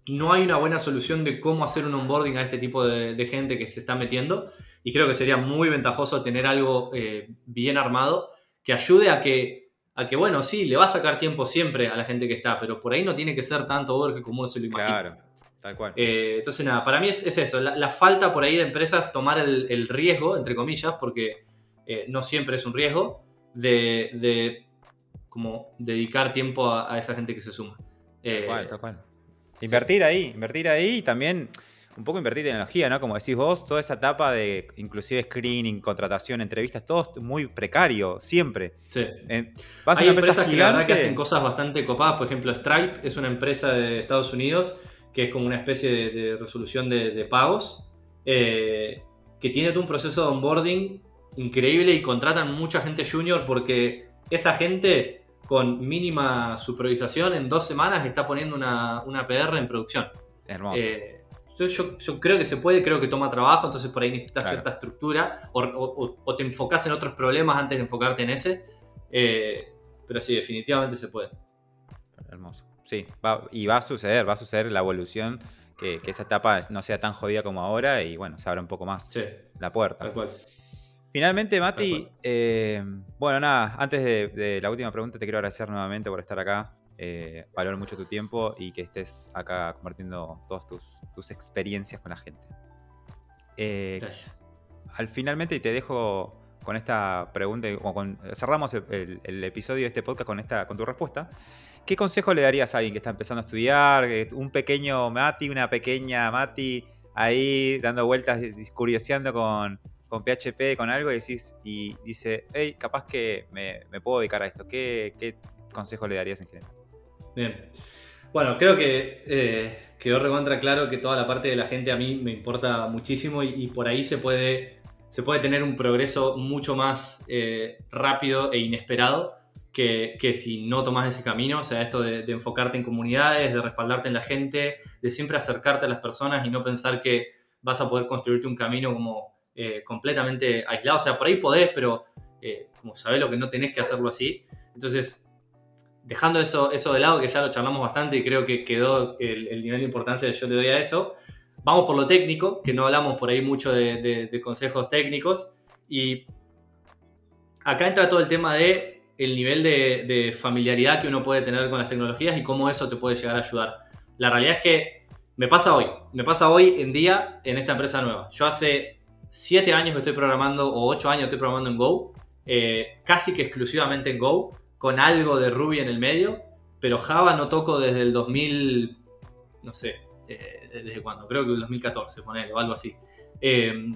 no hay una buena solución de cómo hacer un onboarding a este tipo de, gente que se está metiendo y creo que sería muy ventajoso tener algo eh, bien armado que ayude a que, a que, bueno, sí, le va a sacar tiempo siempre a la gente que está, pero por ahí no tiene que ser tanto overhead como uno se lo imagina. Claro. Tal cual. Eh, entonces, nada, para mí es, es eso, la, la, falta por ahí de empresas tomar el, el riesgo, entre comillas, porque eh, no siempre es un riesgo, de, de como dedicar tiempo a, a, esa gente que se suma. Eh, tal cual, tal cual. Invertir sí. ahí, invertir ahí y también un poco invertir tecnología, ¿no? Como decís vos, toda esa etapa de inclusive screening, contratación, entrevistas, todo muy precario, siempre. Sí. Eh, vas Hay a empresas que la verdad que hacen cosas bastante copadas. Por ejemplo, Stripe es una empresa de Estados Unidos que es como una especie de, de resolución de, de pagos, eh, que tiene todo un proceso de onboarding increíble y contratan mucha gente junior porque esa gente con mínima supervisación en dos semanas está poniendo una, una PR en producción. Hermoso. Eh, yo, yo, yo, creo que se puede, creo que toma trabajo, entonces por ahí necesitas claro. cierta estructura o, o, o, te enfocas en otros problemas antes de enfocarte en ese. Eh, pero sí, definitivamente se puede. Hermoso. Sí, va, y va a suceder, va a suceder la evolución, que, que, esa etapa no sea tan jodida como ahora y bueno, se abra un poco más sí, la puerta. Tal cual. Finalmente, Mati, eh, bueno, nada, antes de, la última pregunta te quiero agradecer nuevamente por estar acá. Eh, valoro mucho tu tiempo y que estés acá compartiendo todas tus, experiencias con la gente. Eh, Gracias. Al finalmente te dejo con esta pregunta, cerramos el, episodio de este podcast con, esta, con tu respuesta. ¿Qué consejo le darías a alguien que está empezando a estudiar? Un pequeño Mati, una pequeña Mati ahí dando vueltas, curioseando con, con PHP, con algo y y dice, hey, capaz que me, puedo dedicar a esto. ¿Qué, ¿Qué, consejo le darías en general? Bien. Bueno, creo que eh, quedó recontra claro que toda la parte de la gente a mí me importa muchísimo y, por ahí se puede, se puede tener un progreso mucho más eh, rápido e inesperado que, si no tomas ese camino, o sea, esto de, enfocarte en comunidades, de respaldarte en la gente, de siempre acercarte a las personas y no pensar que vas a poder construirte un camino como eh, completamente aislado. O sea, por ahí podés, pero eh, como sabés lo que no tenés que hacerlo así. Entonces, dejando eso, eso de lado, que ya lo charlamos bastante y creo que quedó el, nivel de importancia que yo le doy a eso, vamos por lo técnico, que no hablamos por ahí mucho de consejos técnicos. Y acá entra todo el tema de el nivel de, familiaridad que uno puede tener con las tecnologías y cómo eso te puede llegar a ayudar. La realidad es que me pasa hoy, me pasa hoy en día en esta empresa nueva. Yo hace 7 años que estoy programando, o 8 años estoy programando en Go, eh, casi que exclusivamente en Go, con algo de Ruby en el medio, pero Java no toco desde el 2000, no sé, eh, desde cuándo, creo que el 2014, ponele, o algo así. Eh,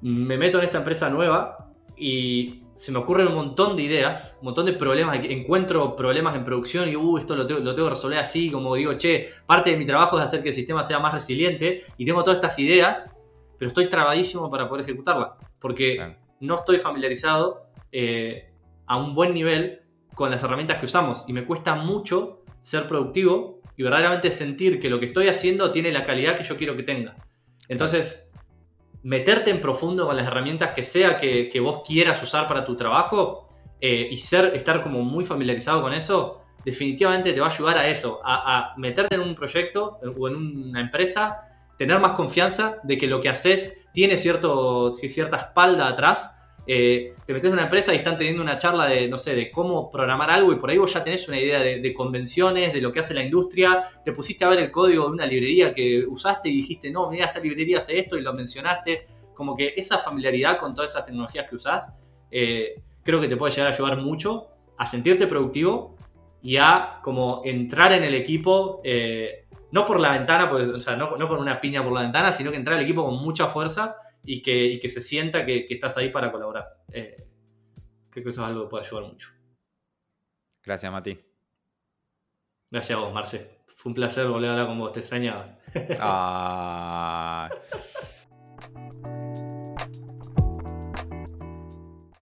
me meto en esta empresa nueva y se me ocurren un montón de ideas, un montón de problemas, encuentro problemas en producción y, uh, esto lo tengo, que resolver así, como digo, che, parte de mi trabajo es hacer que el sistema sea más resiliente y tengo todas estas ideas, pero estoy trabadísimo para poder ejecutarlas, porque no estoy familiarizado eh, a un buen nivel con las herramientas que usamos y me cuesta mucho ser productivo y verdaderamente sentir que lo que estoy haciendo tiene la calidad que yo quiero que tenga. Entonces, meterte en profundo con las herramientas que sea que, vos quieras usar para tu trabajo eh, y ser, estar como muy familiarizado con eso, definitivamente te va a ayudar a eso, a, meterte en un proyecto o en una empresa, tener más confianza de que lo que haces tiene cierto, cierta espalda atrás eh, te metes en una empresa y están teniendo una charla de, no sé, de cómo programar algo y por ahí vos ya tenés una idea de, convenciones, de lo que hace la industria, te pusiste a ver el código de una librería que usaste y dijiste, no, mira, esta librería hace esto y lo mencionaste, como que esa familiaridad con todas esas tecnologías que usás, eh, creo que te puede llegar a ayudar mucho a sentirte productivo y a como entrar en el equipo, eh, no por la ventana, pues, o sea, no, no con una piña por la ventana, sino que entrar al equipo con mucha fuerza y que, se sienta que, estás ahí para colaborar. Eh, creo que eso es algo que puede ayudar mucho. Gracias, Mati. Gracias a vos, Marce. Fue un placer volver a hablar con vos, te extrañaba. Ah,